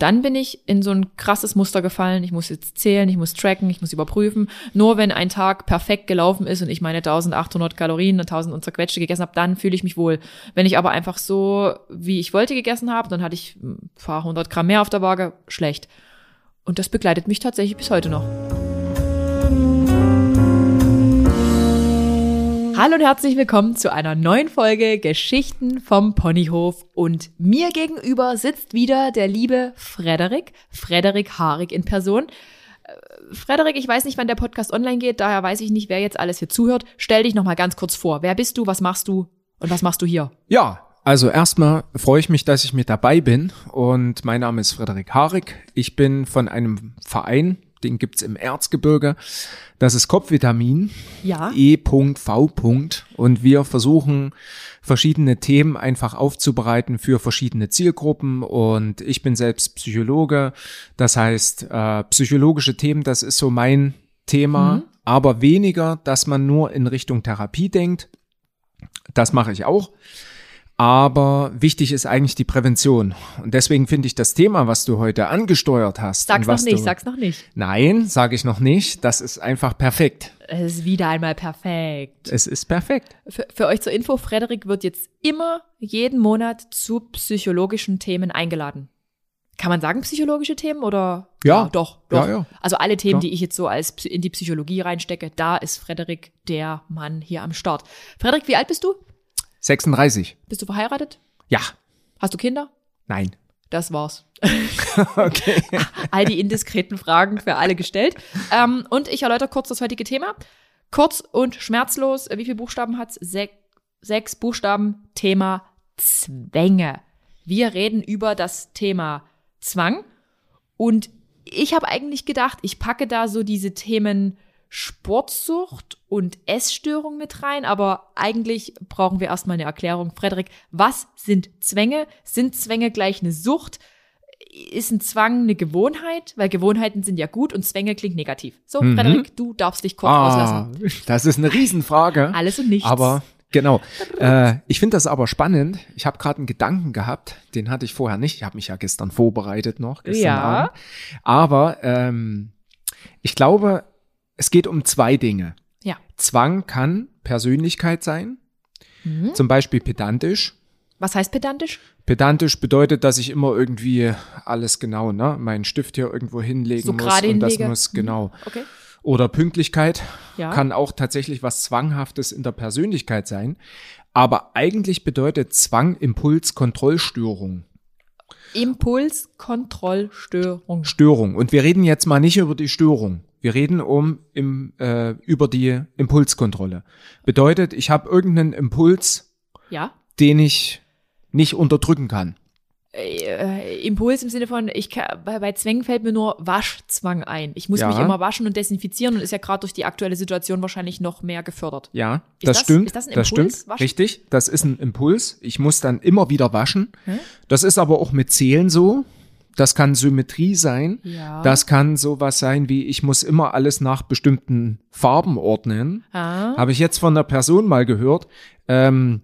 Und dann bin ich in so ein krasses Muster gefallen. Ich muss jetzt zählen, ich muss tracken, ich muss überprüfen. Nur wenn ein Tag perfekt gelaufen ist und ich meine 1800 Kalorien und 1000 und zerquetschte gegessen habe, dann fühle ich mich wohl. Wenn ich aber einfach so, wie ich wollte, gegessen habe, dann hatte ich ein paar hundert Gramm mehr auf der Waage, schlecht. Und das begleitet mich tatsächlich bis heute noch. Hallo und herzlich willkommen zu einer neuen Folge Geschichten vom Ponyhof. Und mir gegenüber sitzt wieder der liebe Frederik, Frederik Haarig in Person. Äh, Frederik, ich weiß nicht, wann der Podcast online geht, daher weiß ich nicht, wer jetzt alles hier zuhört. Stell dich nochmal ganz kurz vor. Wer bist du, was machst du und was machst du hier? Ja, also erstmal freue ich mich, dass ich mit dabei bin und mein Name ist Frederik Haarig. Ich bin von einem Verein, den gibt's im Erzgebirge. Das ist Kopfvitamin. Ja. E.V. Und wir versuchen verschiedene Themen einfach aufzubereiten für verschiedene Zielgruppen. Und ich bin selbst Psychologe. Das heißt, äh, psychologische Themen, das ist so mein Thema. Mhm. Aber weniger, dass man nur in Richtung Therapie denkt. Das mache ich auch. Aber wichtig ist eigentlich die Prävention. Und deswegen finde ich das Thema, was du heute angesteuert hast. Sag's noch nicht, du, sag's noch nicht. Nein, sage ich noch nicht. Das ist einfach perfekt. Es ist wieder einmal perfekt. Es ist perfekt. Für, für euch zur Info, Frederik wird jetzt immer jeden Monat zu psychologischen Themen eingeladen. Kann man sagen psychologische Themen oder? Ja, ja doch, doch. Ja, ja. Also alle Themen, Klar. die ich jetzt so als in die Psychologie reinstecke, da ist Frederik der Mann hier am Start. Frederik, wie alt bist du? 36. Bist du verheiratet? Ja. Hast du Kinder? Nein. Das war's. okay. All die indiskreten Fragen für alle gestellt. Ähm, und ich erläutere kurz das heutige Thema. Kurz und schmerzlos. Wie viele Buchstaben hat's? Sech, sechs Buchstaben. Thema Zwänge. Wir reden über das Thema Zwang. Und ich habe eigentlich gedacht, ich packe da so diese Themen Sportsucht und Essstörung mit rein, aber eigentlich brauchen wir erstmal eine Erklärung. Frederik, was sind Zwänge? Sind Zwänge gleich eine Sucht? Ist ein Zwang eine Gewohnheit? Weil Gewohnheiten sind ja gut und Zwänge klingt negativ. So, mhm. Frederik, du darfst dich kurz ah, auslassen. Das ist eine Riesenfrage. Alles und nichts. Aber Genau. Äh, ich finde das aber spannend. Ich habe gerade einen Gedanken gehabt, den hatte ich vorher nicht. Ich habe mich ja gestern vorbereitet noch. Gestern ja. Abend. Aber ähm, ich glaube, es geht um zwei Dinge. Ja. Zwang kann Persönlichkeit sein, mhm. zum Beispiel pedantisch. Was heißt pedantisch? Pedantisch bedeutet, dass ich immer irgendwie alles genau, ne, meinen Stift hier irgendwo hinlegen so muss und hinlege. das muss genau. Mhm. Okay. Oder Pünktlichkeit ja. kann auch tatsächlich was Zwanghaftes in der Persönlichkeit sein. Aber eigentlich bedeutet Zwang Impuls Kontrollstörung. Impulskontrollstörung. Störung. Und wir reden jetzt mal nicht über die Störung. Wir reden um im, äh, über die Impulskontrolle. Bedeutet, ich habe irgendeinen Impuls, ja? den ich nicht unterdrücken kann. Äh, Impuls im Sinne von, ich kann, bei, bei Zwängen fällt mir nur Waschzwang ein. Ich muss Ja. mich immer waschen und desinfizieren und ist ja gerade durch die aktuelle Situation wahrscheinlich noch mehr gefördert. Ja, Ist das, das- stimmt. ist das ein das Impuls, stimmt. waschen? Richtig, das ist ein Impuls. Ich muss dann immer wieder waschen. Hä? Das ist aber auch mit Zählen so. Das kann Symmetrie sein. Ja. Das kann sowas sein wie, ich muss immer alles nach bestimmten Farben ordnen. Ah. Habe ich jetzt von einer Person mal gehört. Ähm,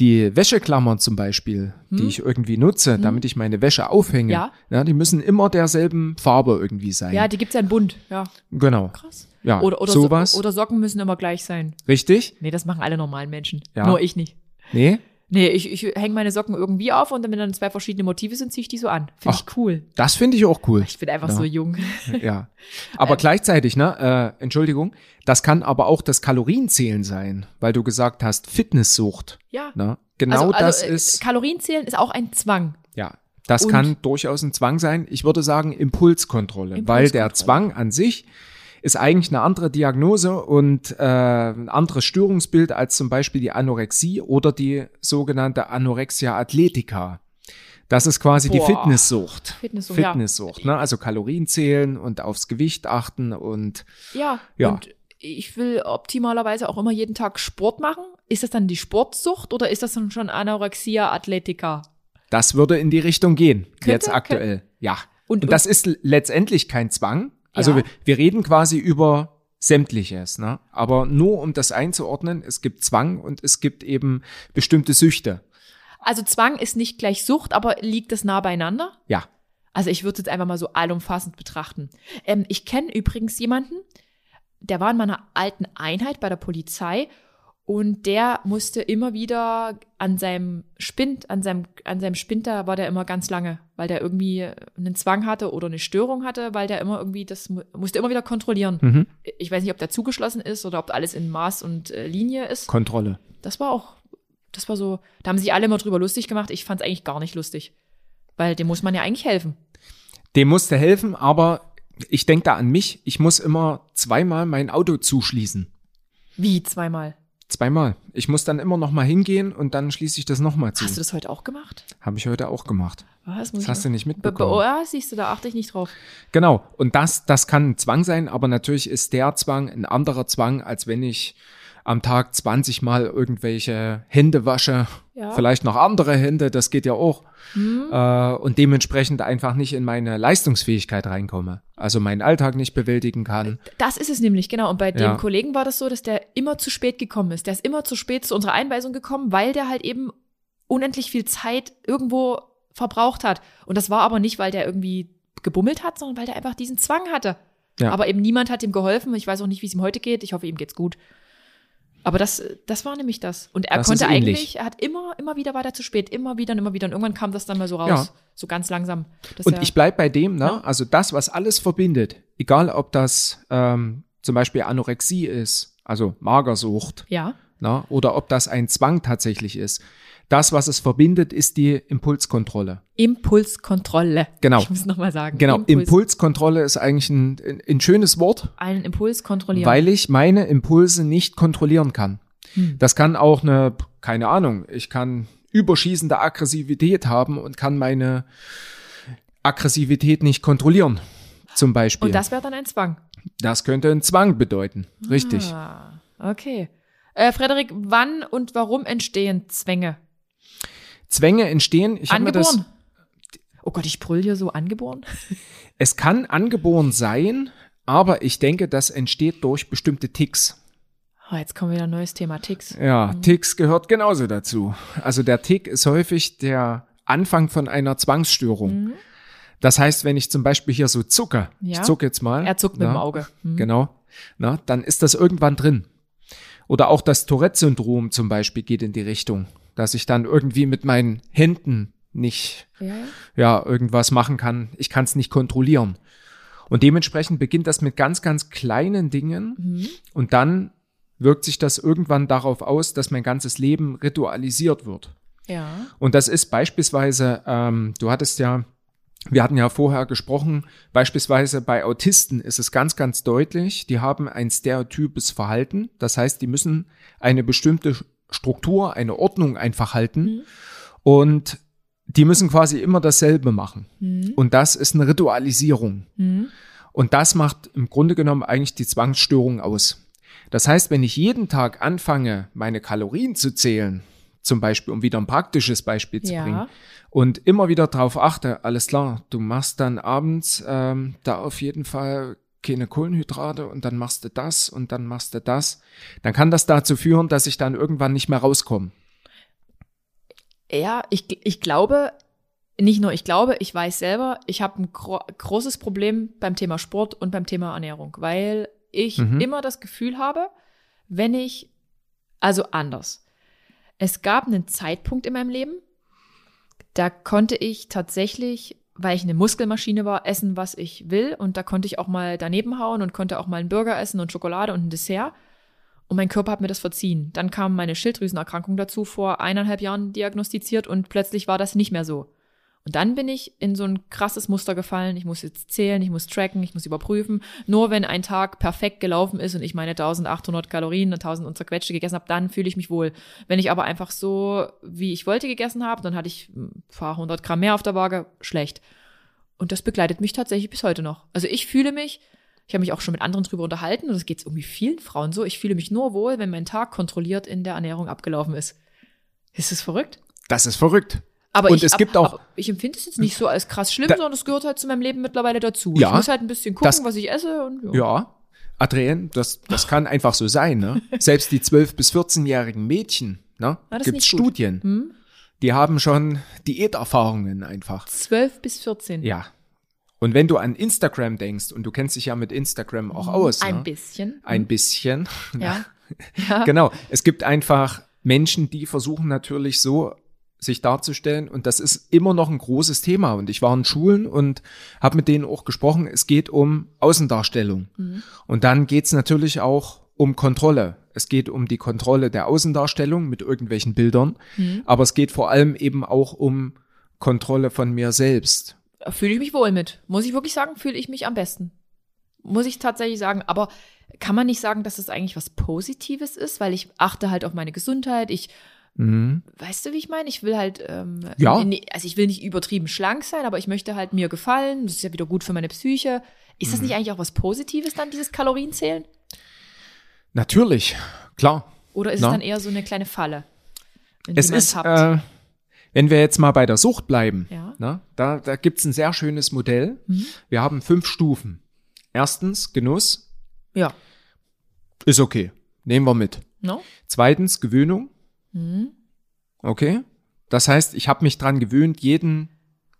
die Wäscheklammern zum Beispiel, die ich irgendwie nutze, damit ich meine Wäsche aufhänge, Hm? Ja. die müssen immer derselben Farbe irgendwie sein. Ja, die gibt's ja in bunt. Ja, genau. krass. Ja, Oder, oder, sowas. So, oder Socken müssen immer gleich sein. Richtig? Nee, das machen alle normalen Menschen. Ja. Nur ich nicht. Nee? Nee, ich, ich hänge meine Socken irgendwie auf und wenn dann zwei verschiedene Motive sind, ziehe ich die so an. Finde ich cool. Das finde ich auch cool. Ich bin einfach Ja. so jung. Ja. Aber gleichzeitig, ne, äh, Entschuldigung, das kann aber auch das Kalorienzählen sein, weil du gesagt hast, Fitnesssucht. Ja. Ne? Genau also, das also, äh, ist, Kalorienzählen ist auch ein Zwang. ja, das und- kann durchaus ein Zwang sein. Ich würde sagen Impulskontrolle, weil der Impulskontrolle. Zwang an sich ist eigentlich eine andere Diagnose und äh, ein anderes Störungsbild als zum Beispiel die Anorexie oder die sogenannte Anorexia athletica. Das ist quasi Boah. die Fitnesssucht. Fitnesssucht, ja. Fitnesssucht, ne? Also Kalorien zählen und aufs Gewicht achten und Ja. Ja. Und ich will optimalerweise auch immer jeden Tag Sport machen. Ist das dann die Sportsucht oder ist das dann schon Anorexia Athletica? Das würde in die Richtung gehen, Könnte, jetzt aktuell. Ja. Und- Und, das ist letztendlich kein Zwang. Also Ja. wir, wir reden quasi über sämtliches, ne? Aber nur um das einzuordnen, es gibt Zwang und es gibt eben bestimmte Süchte. Also Zwang ist nicht gleich Sucht, aber liegt das nah beieinander? Ja. Also ich würde es jetzt einfach mal so allumfassend betrachten. Ähm, ich kenne übrigens jemanden, der war in meiner alten Einheit bei der Polizei und der musste immer wieder an seinem Spind, an seinem, an seinem Spind, da war der immer ganz lange, weil der irgendwie einen Zwang hatte oder eine Störung hatte, weil der immer irgendwie, das mu- musste immer wieder kontrollieren. Mhm. Ich weiß nicht, ob der zugeschlossen ist oder ob alles in Maß und äh, Linie ist. Kontrolle. Das war auch, das war so, da haben sich alle immer drüber lustig gemacht. Ich fand es eigentlich gar nicht lustig. Weil dem muss man ja eigentlich helfen. Dem musste helfen, aber ich denke da an mich. Ich muss immer zweimal mein Auto zuschließen. Wie zweimal? Zweimal. Ich muss dann immer noch mal hingehen und dann schließe ich das noch mal zu. Hast du das heute auch gemacht? Habe ich heute auch gemacht. Was? Muss Das hast du nicht Be- be- mitbekommen. Oh, ja, siehst du, da achte ich nicht drauf. Genau. Und das, das kann ein Zwang sein, aber natürlich ist der Zwang ein anderer Zwang, als wenn ich am Tag 20 Mal irgendwelche Hände wasche. Ja. Vielleicht noch andere Hände, das geht ja auch. Äh, und dementsprechend einfach nicht in meine Leistungsfähigkeit reinkomme. Also meinen Alltag nicht bewältigen kann. Das ist es nämlich, genau. Und bei dem Ja. Kollegen war das so, dass der immer zu spät gekommen ist. Der ist immer zu spät zu unserer Einweisung gekommen, weil der halt eben unendlich viel Zeit irgendwo verbraucht hat. Und das war aber nicht, weil der irgendwie gebummelt hat, sondern weil der einfach diesen Zwang hatte. Ja. Aber eben niemand hat ihm geholfen. Ich weiß auch nicht, wie es ihm heute geht. Ich hoffe, ihm geht's gut. Aber das, das war nämlich das. Und er Das konnte eigentlich, er hat immer, immer wieder war der zu spät, immer wieder und immer wieder. Und irgendwann kam das dann mal so raus, Ja. so ganz langsam. Und er- ich bleib bei dem, ne? Ja. Also das, was alles verbindet, egal ob das ähm, zum Beispiel Anorexie ist, also Magersucht, ja, ne? oder ob das ein Zwang tatsächlich ist. Das, was es verbindet, ist die Impulskontrolle. Impulskontrolle. Genau. Ich muss nochmal sagen. Genau, Impuls, Impulskontrolle ist eigentlich ein, ein, schönes Wort, einen Impuls kontrollieren. weil ich meine Impulse nicht kontrollieren kann. Hm. Das kann auch eine, keine Ahnung, ich kann überschießende Aggressivität haben und kann meine Aggressivität nicht kontrollieren. Zum Beispiel. Und das wäre dann ein Zwang. Das könnte ein Zwang bedeuten. Richtig. Ah, okay. Äh, Frederik, wann und warum entstehen Zwänge? Zwänge entstehen. Ich mir das, angeboren? Oh Gott, ich brüll hier so angeboren. es kann angeboren sein, aber ich denke, das entsteht durch bestimmte Ticks. Oh, jetzt kommen wieder ein neues Thema, Ticks. Ja, Ticks gehört genauso dazu. Also der Tick ist häufig der Anfang von einer Zwangsstörung. Das heißt, wenn ich zum Beispiel hier so zucke, ich Ja. zucke jetzt mal. Er zuckt mit na, dem Auge. Hm. Genau. Na, dann ist das irgendwann drin. Oder auch das Tourette-Syndrom zum Beispiel geht in die Richtung, dass ich dann irgendwie mit meinen Händen nicht Ja, ja. irgendwas machen kann. Ich kann es nicht kontrollieren. Und dementsprechend beginnt das mit ganz, ganz kleinen Dingen Mhm. und dann wirkt sich das irgendwann darauf aus, dass mein ganzes Leben ritualisiert wird. ja. Und das ist beispielsweise, ähm, du hattest ja, wir hatten ja vorher gesprochen, beispielsweise bei Autisten ist es ganz, ganz deutlich, die haben ein stereotypes Verhalten. Das heißt, die müssen eine bestimmte Struktur, eine Ordnung einfach halten. Und die müssen quasi immer dasselbe machen. Und das ist eine Ritualisierung. Und das macht im Grunde genommen eigentlich die Zwangsstörung aus. Das heißt, wenn ich jeden Tag anfange, meine Kalorien zu zählen, zum Beispiel, um wieder ein praktisches Beispiel zu Ja. bringen, und immer wieder darauf achte, alles klar, du machst dann abends ähm, da auf jeden Fall keine Kohlenhydrate und dann machst du das und dann machst du das, dann kann das dazu führen, dass ich dann irgendwann nicht mehr rauskomme. Ja, ich, ich glaube, nicht nur ich glaube, ich weiß selber, ich habe ein gro großes Problem beim Thema Sport und beim Thema Ernährung, weil ich Mhm. immer das Gefühl habe, wenn ich, also anders. Es gab einen Zeitpunkt in meinem Leben, da konnte ich tatsächlich, weil ich eine Muskelmaschine war, essen, was ich will. Und da konnte ich auch mal daneben hauen und konnte auch mal einen Burger essen und Schokolade und ein Dessert. Und mein Körper hat mir das verziehen. Dann kam meine Schilddrüsenerkrankung dazu, vor eineinhalb Jahren diagnostiziert und plötzlich war das nicht mehr so. Und dann bin ich in so ein krasses Muster gefallen. Ich muss jetzt zählen, ich muss tracken, ich muss überprüfen. Nur wenn ein Tag perfekt gelaufen ist und ich meine 1800 Kalorien und 1000 und zerquetschte gegessen habe, dann fühle ich mich wohl. Wenn ich aber einfach so, wie ich wollte, gegessen habe, dann hatte ich ein paar hundert Gramm mehr auf der Waage, schlecht. Und das begleitet mich tatsächlich bis heute noch. Also ich fühle mich, ich habe mich auch schon mit anderen drüber unterhalten und das geht irgendwie vielen Frauen so. Ich fühle mich nur wohl, wenn mein Tag kontrolliert in der Ernährung abgelaufen ist. Ist das verrückt? Das ist verrückt. Aber Und ich, es ab- gibt auch- aber ich empfinde es jetzt nicht so als krass schlimm, Da- sondern es gehört halt zu meinem Leben mittlerweile dazu. Ja, ich muss halt ein bisschen gucken, das- was ich esse und ja. Ja, Adrienne, das, das kann einfach so sein. Ne? Selbst die 12- bis 14-jährigen Mädchen, ne? Ah, das ist gibt. Studien, Hm? die haben schon Diäterfahrungen einfach. 12 bis 14. Ja, Und wenn du an Instagram denkst, und du kennst dich ja mit Instagram auch aus. Ein ne? bisschen. Ein bisschen. Ja. ja. Genau. Es gibt einfach Menschen, die versuchen natürlich so sich darzustellen und das ist immer noch ein großes Thema und ich war in Schulen und habe mit denen auch gesprochen, es geht um Außendarstellung und dann geht's natürlich auch um Kontrolle. Es geht um die Kontrolle der Außendarstellung mit irgendwelchen Bildern, aber es geht vor allem eben auch um Kontrolle von mir selbst. Fühle ich mich wohl mit. Muss ich wirklich sagen, fühle ich mich am besten. Muss ich tatsächlich sagen. Aber kann man nicht sagen, dass es eigentlich was Positives ist, weil ich achte halt auf meine Gesundheit. Ich, weißt du, wie ich meine? Ich will halt, ähm, Ja. also ich will nicht übertrieben schlank sein, aber ich möchte halt mir gefallen. Das ist ja wieder gut für meine Psyche. Ist das nicht eigentlich auch was Positives dann, dieses Kalorienzählen? Natürlich, klar. Oder ist Na? es dann eher so eine kleine Falle? die Es ist, äh, wenn wir jetzt mal bei der Sucht bleiben, Ja. ne, da, da gibt's ein sehr schönes Modell. Wir haben fünf Stufen. Erstens, Genuss ja. ist okay. Nehmen wir mit. No? Zweitens, Gewöhnung. Okay. Das heißt, ich habe mich dran gewöhnt, jeden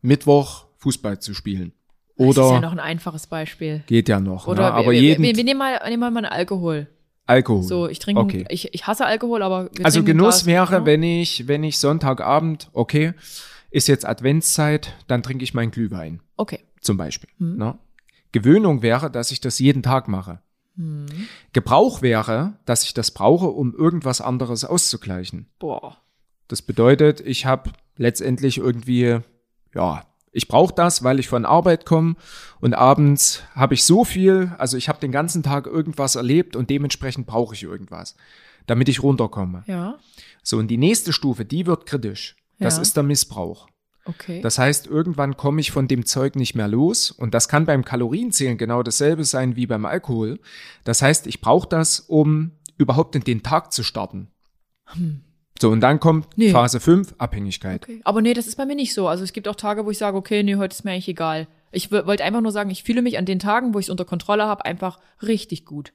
Mittwoch Fußball zu spielen. Das ist ja Oder noch ein einfaches Beispiel. geht ja noch. Oder ne? aber wir, jeden wir, wir nehmen mal, nehmen mal einen Alkohol. Alkohol. So, ich trinke, Okay. ich, ich hasse Alkohol, aber Also Genuss wäre, ne? wenn ich, wenn ich Sonntagabend, okay, ist jetzt Adventszeit, dann trinke ich meinen Glühwein. Okay. zum Beispiel. Ne? Gewöhnung wäre, dass ich das jeden Tag mache. Gebrauch wäre, dass ich das brauche, um irgendwas anderes auszugleichen. Boah. Das bedeutet, ich habe letztendlich irgendwie, ja, ich brauche das, weil ich von Arbeit komme und abends habe ich so viel, also ich habe den ganzen Tag irgendwas erlebt und dementsprechend brauche ich irgendwas, damit ich runterkomme. Ja. So, und die nächste Stufe, die wird kritisch. Das Ja. ist der Missbrauch. Okay. Das heißt, irgendwann komme ich von dem Zeug nicht mehr los und das kann beim Kalorienzählen genau dasselbe sein wie beim Alkohol. Das heißt, ich brauche das, um überhaupt in den Tag zu starten. So, und dann kommt Nee. Phase 5, Abhängigkeit. okay. Aber nee, das ist bei mir nicht so. Also es gibt auch Tage, wo ich sage, okay, nee, heute ist mir eigentlich egal. Ich wollte einfach nur sagen, ich fühle mich an den Tagen, wo ich es unter Kontrolle habe, einfach richtig gut.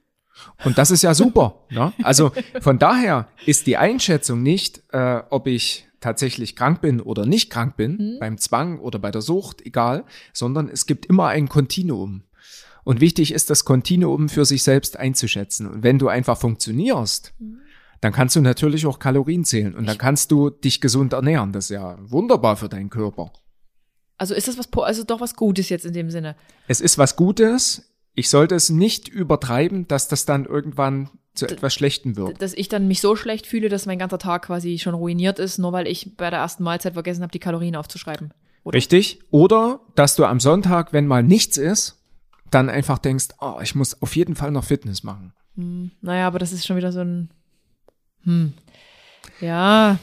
Und das ist ja super. ne? Also von daher ist die Einschätzung nicht, äh, ob ich tatsächlich krank bin oder nicht krank bin, beim Zwang oder bei der Sucht, egal, sondern es gibt immer ein Kontinuum. Und wichtig ist, das Kontinuum für sich selbst einzuschätzen. Und wenn du einfach funktionierst, dann kannst du natürlich auch Kalorien zählen und dann kannst du dich gesund ernähren. Das ist ja wunderbar für deinen Körper. Also ist das was, also doch was Gutes jetzt in dem Sinne. Es ist was Gutes. Ich sollte es nicht übertreiben, dass das dann irgendwann zu etwas Schlechtem wird. Dass ich dann mich so schlecht fühle, dass mein ganzer Tag quasi schon ruiniert ist, nur weil ich bei der ersten Mahlzeit vergessen habe, die Kalorien aufzuschreiben. Oder? Richtig. Oder, dass du am Sonntag, wenn mal nichts ist, dann einfach denkst, oh, ich muss auf jeden Fall noch Fitness machen. Naja, aber das ist schon wieder so ein. Hm. Ja.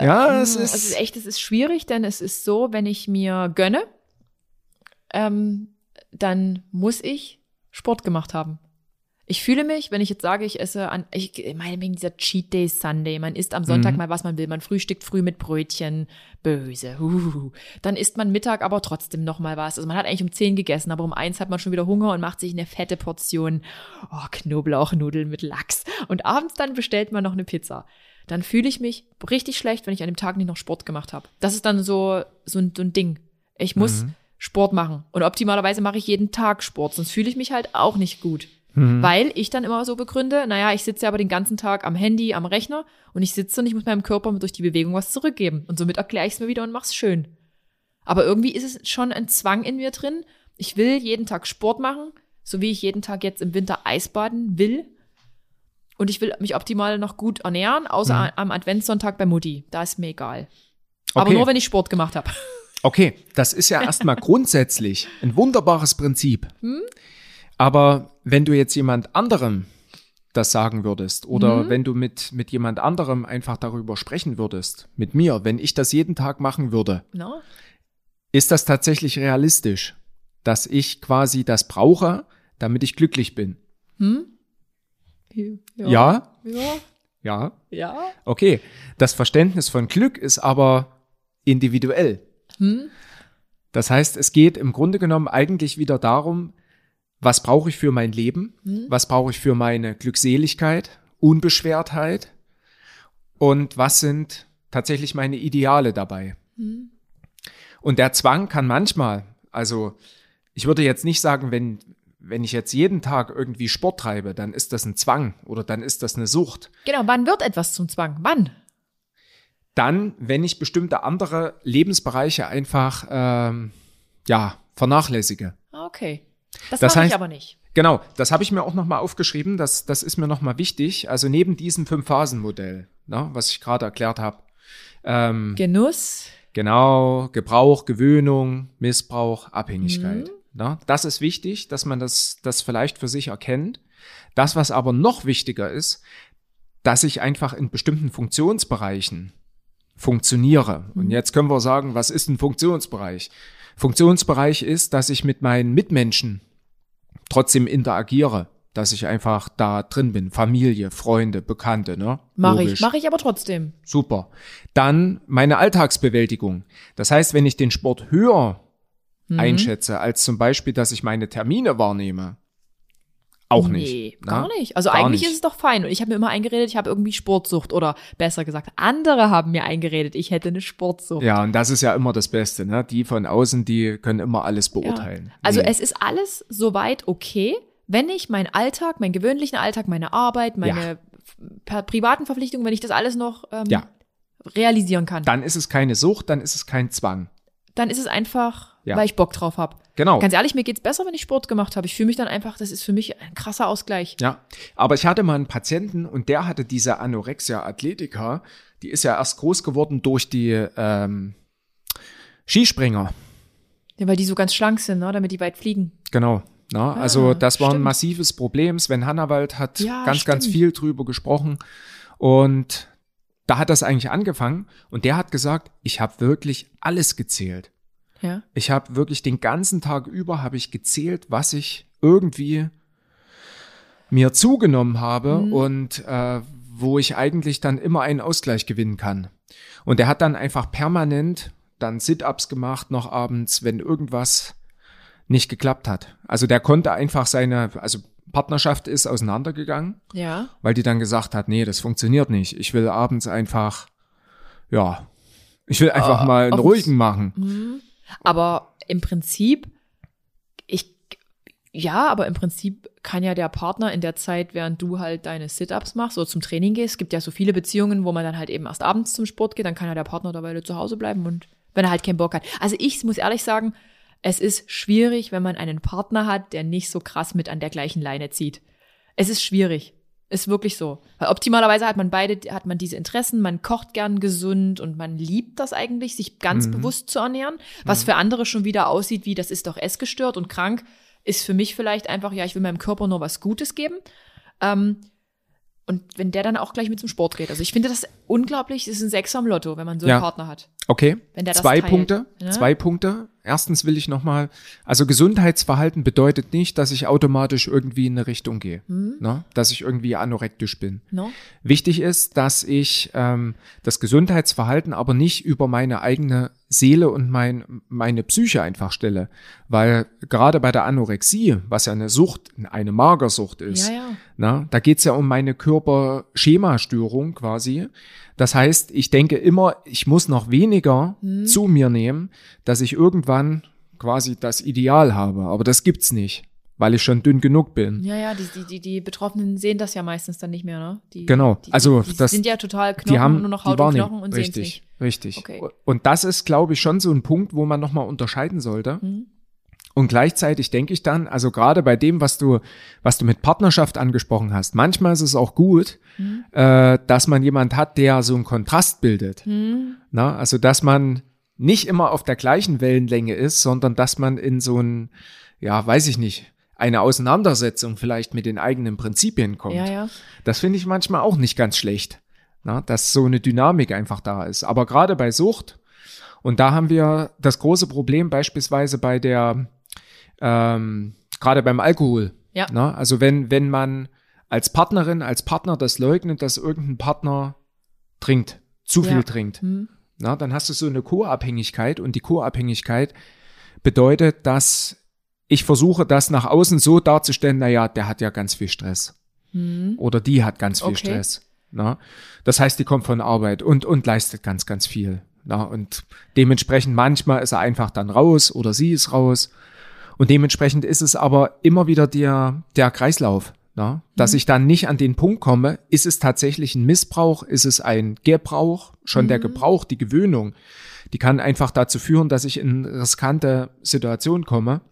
Ja, es Also ist, es ist echt, es ist schwierig, denn es ist so, wenn ich mir gönne, ähm, dann muss ich Sport gemacht haben. Ich fühle mich, wenn ich jetzt sage, ich esse an, ich meine wegen dieser Cheat Day Sunday, man isst am Sonntag mal, was man will, man frühstückt früh mit Brötchen, böse, huhuhu. dann isst man Mittag aber trotzdem noch mal was. Also man hat eigentlich um 10 gegessen, aber um eins hat man schon wieder Hunger und macht sich eine fette Portion oh, Knoblauchnudeln mit Lachs. Und abends dann bestellt man noch eine Pizza. Dann fühle ich mich richtig schlecht, wenn ich an dem Tag nicht noch Sport gemacht habe. Das ist dann so, so, ein, so ein Ding. Ich muss Sport machen. Und optimalerweise mache ich jeden Tag Sport, sonst fühle ich mich halt auch nicht gut. Weil ich dann immer so begründe, naja, ich sitze ja aber den ganzen Tag am Handy, am Rechner und ich sitze und ich muss meinem Körper durch die Bewegung was zurückgeben. Und somit erkläre ich es mir wieder und mach's schön. Aber irgendwie ist es schon ein Zwang in mir drin. Ich will jeden Tag Sport machen, so wie ich jeden Tag jetzt im Winter Eisbaden will. Und ich will mich optimal noch gut ernähren, außer am Adventssonntag bei Mutti. Da ist mir egal. Aber Okay. nur, wenn ich Sport gemacht habe. okay, das ist ja erstmal grundsätzlich ein wunderbares Prinzip. Aber wenn du jetzt jemand anderem das sagen würdest oder wenn du mit, mit jemand anderem einfach darüber sprechen würdest, mit mir, wenn ich das jeden Tag machen würde, No? ist das tatsächlich realistisch, dass ich quasi das brauche, damit ich glücklich bin? Ja, Ja. ja, Ja. okay. Das Verständnis von Glück ist aber individuell. Das heißt, es geht im Grunde genommen eigentlich wieder darum, was brauche ich für mein Leben? Was brauche ich für meine Glückseligkeit, Unbeschwertheit? Und was sind tatsächlich meine Ideale dabei? Und der Zwang kann manchmal, also ich würde jetzt nicht sagen, wenn, wenn ich jetzt jeden Tag irgendwie Sport treibe, dann ist das ein Zwang oder dann ist das eine Sucht. Genau, wann wird etwas zum Zwang? Wann? Dann, wenn ich bestimmte andere Lebensbereiche einfach ähm, ja vernachlässige. Ah, Okay. Das, Das mache ich heißt- aber nicht. Genau, das habe ich mir auch nochmal aufgeschrieben. Das, das ist mir nochmal wichtig. Also neben diesem Fünf-Phasen-Modell, ne, was ich gerade erklärt habe. Ähm, Genuss. Genau, Gebrauch, Gewöhnung, Missbrauch, Abhängigkeit. Na, das ist wichtig, dass man das, das vielleicht für sich erkennt. Das, was aber noch wichtiger ist, dass ich einfach in bestimmten Funktionsbereichen funktioniere. Und jetzt können wir sagen, was ist ein Funktionsbereich? Funktionsbereich ist, dass ich mit meinen Mitmenschen trotzdem interagiere, dass ich einfach da drin bin. Familie, Freunde, Bekannte, ne? Mache ich. Mache ich aber trotzdem. Super. Dann meine Alltagsbewältigung. Das heißt, wenn ich den Sport höher Mhm. einschätze, als zum Beispiel, dass ich meine Termine wahrnehme, auch nicht. Nee, gar nicht. Also Gar eigentlich nicht. ist es doch fein. Und ich habe mir immer eingeredet, ich habe irgendwie Sportsucht. Oder besser gesagt, andere haben mir eingeredet, ich hätte eine Sportsucht. Ja, und das ist ja immer das Beste, ne? Die von außen, die können immer alles Ja. beurteilen. Also Nee. es ist alles soweit okay, wenn ich meinen Alltag, meinen gewöhnlichen Alltag, meine Arbeit, meine per privaten Verpflichtungen, wenn ich das alles noch ähm, Ja. realisieren kann, dann ist es keine Sucht, dann ist es kein Zwang. dann ist es einfach, Ja. weil ich Bock drauf habe. Genau. Ganz ehrlich, mir geht's besser, wenn ich Sport gemacht habe. Ich fühle mich dann einfach, das ist für mich ein krasser Ausgleich. Ja, aber ich hatte mal einen Patienten und der hatte diese Anorexia Athletica, die ist ja erst groß geworden durch die ähm, Skispringer. Ja, weil die so ganz schlank sind, ne, damit die weit fliegen. Genau. Na, also Ah, das war ein stimmt. massives Problem. Sven Hannawald hat Ja, ganz, ganz stimmt. viel drüber gesprochen. Und da hat das eigentlich angefangen. Und der hat gesagt, ich habe wirklich alles gezählt. Ja. Ich habe wirklich den ganzen Tag über habe ich gezählt, was ich irgendwie mir zugenommen habe Mhm. und äh, wo ich eigentlich dann immer einen Ausgleich gewinnen kann. Und er hat dann einfach permanent dann Sit-ups gemacht noch abends, wenn irgendwas nicht geklappt hat. Also der konnte einfach seine, also Partnerschaft ist auseinandergegangen, Ja. weil die dann gesagt hat, nee, das funktioniert nicht. Ich will abends einfach, ja, ich will einfach Äh, mal einen ruhigen machen. Aber im Prinzip, ich, ja, aber im Prinzip kann ja der Partner in der Zeit, während du halt deine Sit-Ups machst oder zum Training gehst, gibt ja so viele Beziehungen, wo man dann halt eben erst abends zum Sport geht, dann kann ja der Partner dabei zu Hause bleiben und wenn er halt keinen Bock hat. Also ich muss ehrlich sagen, es ist schwierig, wenn man einen Partner hat, der nicht so krass mit an der gleichen Leine zieht. Es ist schwierig. Ist wirklich so. Weil optimalerweise hat man beide, hat man diese Interessen, man kocht gern gesund und man liebt das eigentlich, sich ganz bewusst zu ernähren. Was für andere schon wieder aussieht wie, das ist doch essgestört und krank, ist für mich vielleicht einfach, ja, ich will meinem Körper nur was Gutes geben. Ähm, und wenn der dann auch gleich mit zum Sport geht. Also ich finde das unglaublich, es ist ein Sechser am Lotto, wenn man so einen Ja. Partner hat. Okay, zwei teilt, Punkte, ne? zwei Punkte. Erstens will ich nochmal, also Gesundheitsverhalten bedeutet nicht, dass ich automatisch irgendwie in eine Richtung gehe, Hm? ne? dass ich irgendwie anorektisch bin. No? Wichtig ist, dass ich ähm, das Gesundheitsverhalten aber nicht über meine eigene Seele und mein, meine Psyche einfach stelle. Weil gerade bei der Anorexie, was ja eine Sucht, eine Magersucht ist, Ja, ja. na, da geht's ja um meine Körperschemastörung quasi. Das heißt, ich denke immer, ich muss noch weniger Hm. zu mir nehmen, dass ich irgendwann quasi das Ideal habe. Aber das gibt's nicht, weil ich schon dünn genug bin. Ja, ja, die, die, die, die Betroffenen sehen das ja meistens dann nicht mehr, ne? Die, Genau, Die, also die das- sind ja total Knochen, die haben nur noch Haut und. Knochen und sehen es richtig, nicht. richtig. Okay. Und das ist, glaube ich, schon so ein Punkt, wo man nochmal unterscheiden sollte. Mhm. Und gleichzeitig denke ich dann, also gerade bei dem, was du, was du mit Partnerschaft angesprochen hast, manchmal ist es auch gut, Mhm. äh, dass man jemand hat, der so einen Kontrast bildet. Mhm. Na, also dass man nicht immer auf der gleichen Wellenlänge ist, sondern dass man in so ein, ja, weiß ich nicht, eine Auseinandersetzung vielleicht mit den eigenen Prinzipien kommt. Ja, ja. Das finde ich manchmal auch nicht ganz schlecht, na, dass so eine Dynamik einfach da ist. Aber gerade bei Sucht, und da haben wir das große Problem beispielsweise bei der, ähm, gerade beim Alkohol. Ja. Na, also wenn, wenn man als Partnerin, als Partner das leugnet, dass irgendein Partner trinkt, zu viel Ja. trinkt, Hm. na, dann hast du so eine Co-Abhängigkeit und die Co-Abhängigkeit bedeutet, dass ich versuche, das nach außen so darzustellen, na ja, der hat ja ganz viel Stress. Hm. Oder die hat ganz viel Okay. Stress. Na? Das heißt, die kommt von Arbeit und, und leistet ganz, ganz viel. Na? Und dementsprechend manchmal ist er einfach dann raus oder sie ist raus. Und dementsprechend ist es aber immer wieder der, der Kreislauf. Na, dass Mhm. ich dann nicht an den Punkt komme, ist es tatsächlich ein Missbrauch, ist es ein Gebrauch, schon Mhm. der Gebrauch, die Gewöhnung, die kann einfach dazu führen, dass ich in riskante Situationen komme,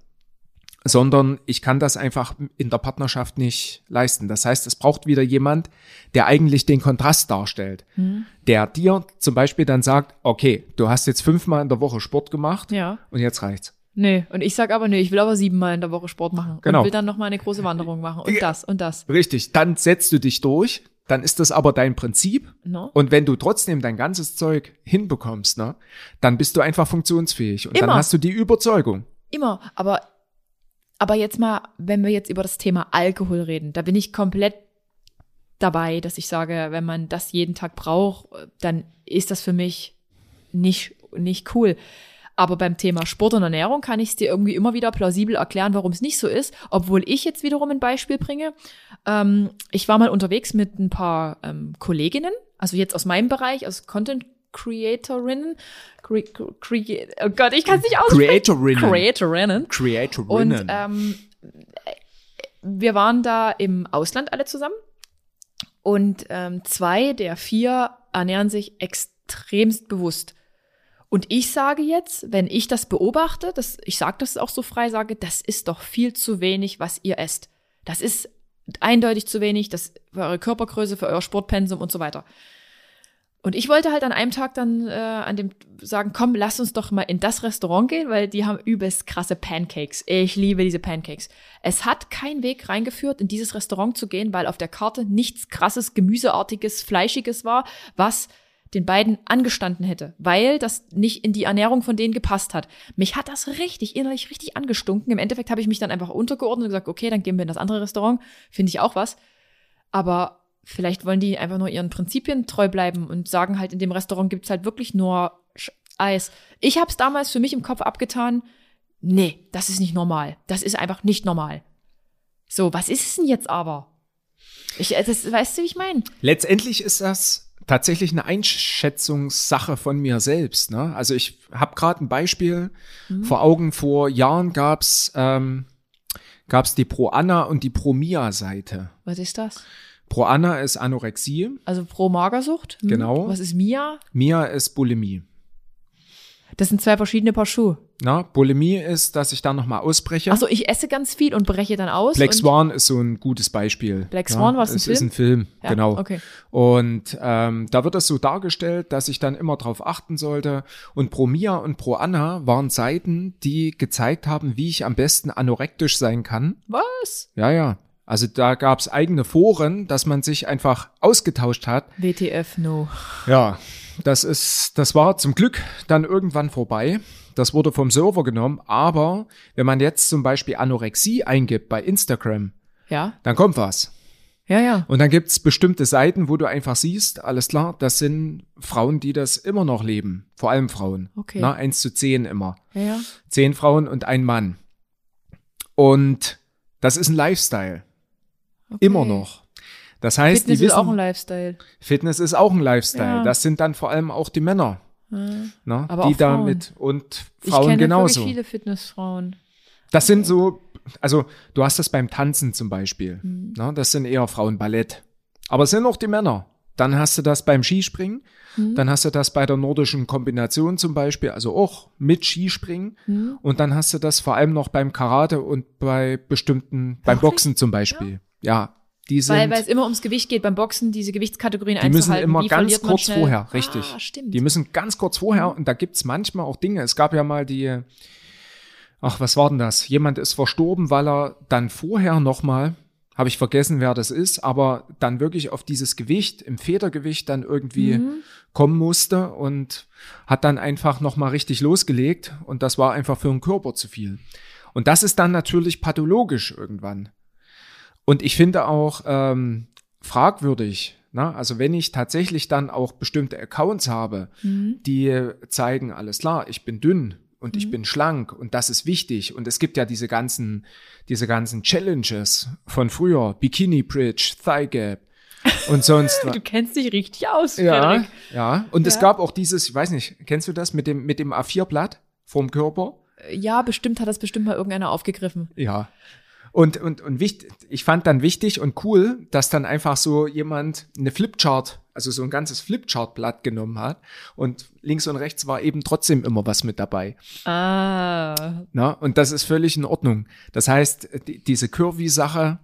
sondern ich kann das einfach in der Partnerschaft nicht leisten. Das heißt, es braucht wieder jemand, der eigentlich den Kontrast darstellt, Mhm. der dir zum Beispiel dann sagt, okay, du hast jetzt fünfmal in der Woche Sport gemacht Ja. und jetzt reicht's. Nee, und ich sag aber, nee, ich will aber siebenmal in der Woche Sport machen. Genau. Und will dann noch mal eine große Wanderung machen. Und das und das. Richtig, dann setzt du dich durch, dann ist das aber dein Prinzip No? Und wenn du trotzdem dein ganzes Zeug hinbekommst, ne, dann bist du einfach funktionsfähig und dann Immer. hast du die Überzeugung. Immer. Aber, aber jetzt mal, wenn wir jetzt über das Thema Alkohol reden, da bin ich komplett dabei, dass ich sage, wenn man das jeden Tag braucht, dann ist das für mich nicht, nicht cool. Aber beim Thema Sport und Ernährung kann ich es dir irgendwie immer wieder plausibel erklären, warum es nicht so ist, obwohl ich jetzt wiederum ein Beispiel bringe. Ähm, ich war mal unterwegs mit ein paar ähm, Kolleginnen, also jetzt aus meinem Bereich, aus Content Creatorinnen. Cre cre oh Gott, ich kann es nicht aussprechen. Creatorinnen. Creatorinnen. Und Creatorinnen. ähm, wir waren da im Ausland alle zusammen. Und ähm, zwei der vier ernähren sich extremst bewusst. Und ich sage jetzt, wenn ich das beobachte, das, ich sage das auch so frei, sage, das ist doch viel zu wenig, was ihr esst. Das ist eindeutig zu wenig, das für eure Körpergröße, für euer Sportpensum und so weiter. Und ich wollte halt an einem Tag dann äh, an dem sagen, komm, lass uns doch mal in das Restaurant gehen, weil die haben übelst krasse Pancakes. Ich liebe diese Pancakes. Es hat kein Weg reingeführt, in dieses Restaurant zu gehen, weil auf der Karte nichts krasses, gemüseartiges, fleischiges war, was den beiden angestanden hätte, weil das nicht in die Ernährung von denen gepasst hat. Mich hat das richtig, innerlich richtig angestunken. Im Endeffekt habe ich mich dann einfach untergeordnet und gesagt, okay, dann gehen wir in das andere Restaurant, finde ich auch was. Aber vielleicht wollen die einfach nur ihren Prinzipien treu bleiben und sagen halt, in dem Restaurant gibt's halt wirklich nur Eis. Ich habe es damals für mich im Kopf abgetan, nee, das ist nicht normal. Das ist einfach nicht normal. So, was ist es denn jetzt aber? Ich, äh, das, weißt du, wie ich meine? Letztendlich ist das tatsächlich eine Einschätzungssache von mir selbst. Ne? Also ich habe gerade ein Beispiel Mhm. vor Augen. Vor Jahren gab's ähm, gab's die Pro Anna und die Pro Mia Seite. Was ist das? Pro Anna ist Anorexie, Also pro Magersucht? Hm. Genau. Was ist Mia? Mia ist Bulimie. Das sind zwei verschiedene Paar Schuhe. Na, Bulimie ist, dass ich da nochmal ausbreche. Achso, ich esse ganz viel und breche dann aus. Black Swan ist so ein gutes Beispiel. Black Swan, war es ein es ist Film? ein Film, Ja, genau. okay. Und ähm, da wird es so dargestellt, dass ich dann immer drauf achten sollte. Und Pro Mia und Pro Anna waren Seiten, die gezeigt haben, wie ich am besten anorektisch sein kann. Was? Ja, ja. Also da gab's eigene Foren, dass man sich einfach ausgetauscht hat. WTF, no. Ja, das ist, das war zum Glück dann irgendwann vorbei. Das wurde vom Server genommen. Aber wenn man jetzt zum Beispiel Anorexie eingibt bei Instagram, Ja? dann kommt was. Ja, ja. Und dann gibt's bestimmte Seiten, wo du einfach siehst, alles klar, das sind Frauen, die das immer noch leben. Vor allem Frauen. Okay. Na, eins zu zehn immer. Ja, ja. Zehn Frauen und ein Mann. Und das ist ein Lifestyle. Okay. Immer noch. Das heißt, Fitness die ist auch ein wissen, Lifestyle. Fitness ist auch ein Lifestyle. Ja. Das sind dann vor allem auch die Männer, Ja. ne, die damit und Ich Frauen kenne genauso. wirklich viele Fitnessfrauen. Das sind so, also du hast das beim Tanzen zum Beispiel. Mhm. Ne, das sind eher Frauen Ballett. Aber es sind auch die Männer. Dann hast du das beim Skispringen. Mhm. Dann hast du das bei der nordischen Kombination zum Beispiel, also auch mit Skispringen. Mhm. Und dann hast du das vor allem noch beim Karate und bei bestimmten, beim? Boxen zum Beispiel. Ja, die sind, Weil, weil es immer ums Gewicht geht beim Boxen, diese Gewichtskategorien die müssen einzuhalten. immer Wie ganz verliert man kurz schnell? vorher, richtig. Ah, stimmt. Die müssen ganz kurz vorher, und da gibt's manchmal auch Dinge. Es gab ja mal die, ach, was war denn das? Jemand ist verstorben, weil er dann vorher nochmal, habe ich vergessen, wer das ist, aber dann wirklich auf dieses Gewicht, im Federgewicht dann irgendwie Mhm. kommen musste und hat dann einfach nochmal richtig losgelegt und das war einfach für den Körper zu viel. Und das ist dann natürlich pathologisch irgendwann. Und ich finde auch ähm, fragwürdig, na, also wenn ich tatsächlich dann auch bestimmte Accounts habe, Mhm. die zeigen, alles klar, ich bin dünn und ich bin schlank und das ist wichtig. Und es gibt ja diese ganzen, diese ganzen Challenges von früher, Bikini Bridge, Thigh Gap und sonst was. Du kennst dich richtig aus, Ja, Frederik. ja. Und es Ja. gab auch dieses, ich weiß nicht, kennst du das mit dem, mit dem A4-Blatt vom Körper? Ja, bestimmt hat das bestimmt mal irgendeiner aufgegriffen. Ja. Und, und, und wichtig, ich fand dann wichtig und cool, dass dann einfach so jemand eine Flipchart, also so ein ganzes Flipchart-Blatt genommen hat und links und rechts war eben trotzdem immer was mit dabei. Ah. Na, und das ist völlig in Ordnung. Das heißt, die, diese Curvy-Sache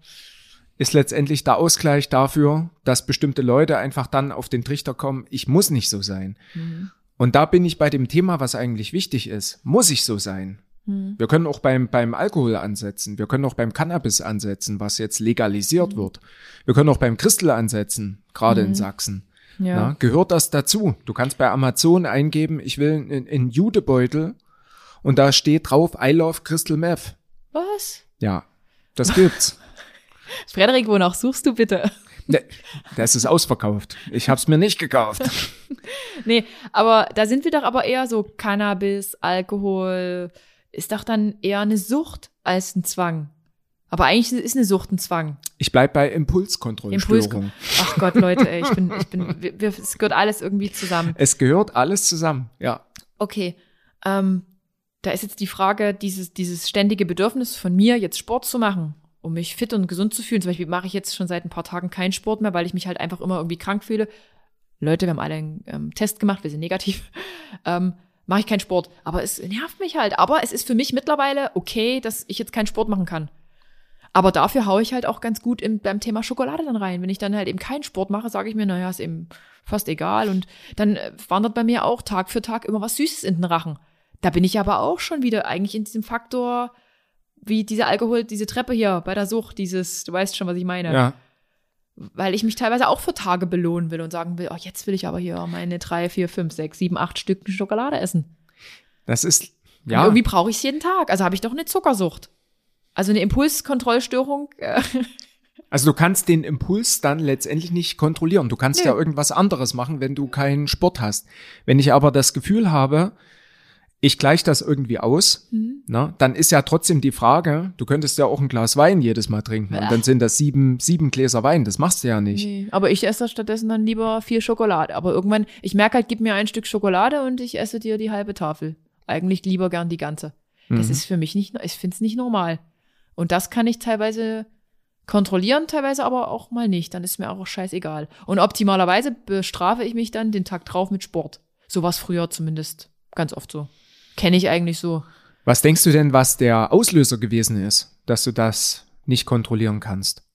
ist letztendlich der Ausgleich dafür, dass bestimmte Leute einfach dann auf den Trichter kommen, ich muss nicht so sein. Mhm. Und da bin ich bei dem Thema, was eigentlich wichtig ist. Muss ich so sein? Mhm. Wir können auch beim, beim Alkohol ansetzen. Wir können auch beim Cannabis ansetzen, was jetzt legalisiert Mhm. wird. Wir können auch beim Christel ansetzen, gerade in Sachsen. Ja. Na, gehört das dazu? Du kannst bei Amazon eingeben, ich will einen, einen Judebeutel und da steht drauf, I love Crystal Meth. Was? Ja, das gibt's. Frederik, wonach suchst du bitte? Ne, das ist ausverkauft. Ich hab's mir nicht gekauft. Nee, aber da sind wir doch aber eher so Cannabis, Alkohol, ist doch dann eher eine Sucht als ein Zwang. Aber eigentlich ist eine Sucht ein Zwang. Ich bleib bei Impulskontrollstörung. Ach Gott, Leute, ey, ich bin, ich bin, wir, wir, es gehört alles irgendwie zusammen. Es gehört alles zusammen, ja. Okay, ähm, da ist jetzt die Frage, dieses, dieses ständige Bedürfnis von mir, jetzt Sport zu machen, um mich fit und gesund zu fühlen. Zum Beispiel mache ich jetzt schon seit ein paar Tagen keinen Sport mehr, weil ich mich halt einfach immer irgendwie krank fühle. Leute, wir haben alle einen ähm, Test gemacht, wir sind negativ. Ähm, mache ich keinen Sport. Aber es nervt mich halt. Aber es ist für mich mittlerweile okay, dass ich jetzt keinen Sport machen kann. Aber dafür haue ich halt auch ganz gut im, beim Thema Schokolade dann rein. Wenn ich dann halt eben keinen Sport mache, sage ich mir, naja, ist eben fast egal. Und dann äh, wandert bei mir auch Tag für Tag immer was Süßes in den Rachen. Da bin ich aber auch schon wieder eigentlich in diesem Faktor, wie dieser Alkohol, diese Treppe hier bei der Sucht, dieses, du weißt schon, was ich meine. Ja. Weil ich mich teilweise auch für Tage belohnen will und sagen will, oh, jetzt will ich aber hier meine drei, vier, fünf, sechs, sieben, acht Stück Schokolade essen. Das ist, Und ja. irgendwie brauche ich es jeden Tag. Also habe ich doch eine Zuckersucht. Also eine Impulskontrollstörung. Äh, Also du kannst den Impuls dann letztendlich nicht kontrollieren. Du kannst Nö. ja irgendwas anderes machen, wenn du keinen Sport hast. Wenn ich aber das Gefühl habe, ich gleiche das irgendwie aus, Mhm. na, dann ist ja trotzdem die Frage, du könntest ja auch ein Glas Wein jedes Mal trinken und dann sind das sieben, sieben Gläser Wein. Das machst du ja nicht. nee, aber ich esse stattdessen dann lieber viel Schokolade. Aber irgendwann, ich merke halt, gib mir ein Stück Schokolade und ich esse dir die halbe Tafel. Eigentlich lieber gern die ganze. Das Mhm. ist für mich nicht, ich finde es nicht normal. Und das kann ich teilweise kontrollieren, teilweise aber auch mal nicht. Dann ist mir auch scheißegal. Und optimalerweise bestrafe ich mich dann den Tag drauf mit Sport. So war es früher zumindest ganz oft so. Kenne ich eigentlich so. Was denkst du denn, was der Auslöser gewesen ist, dass du das nicht kontrollieren kannst?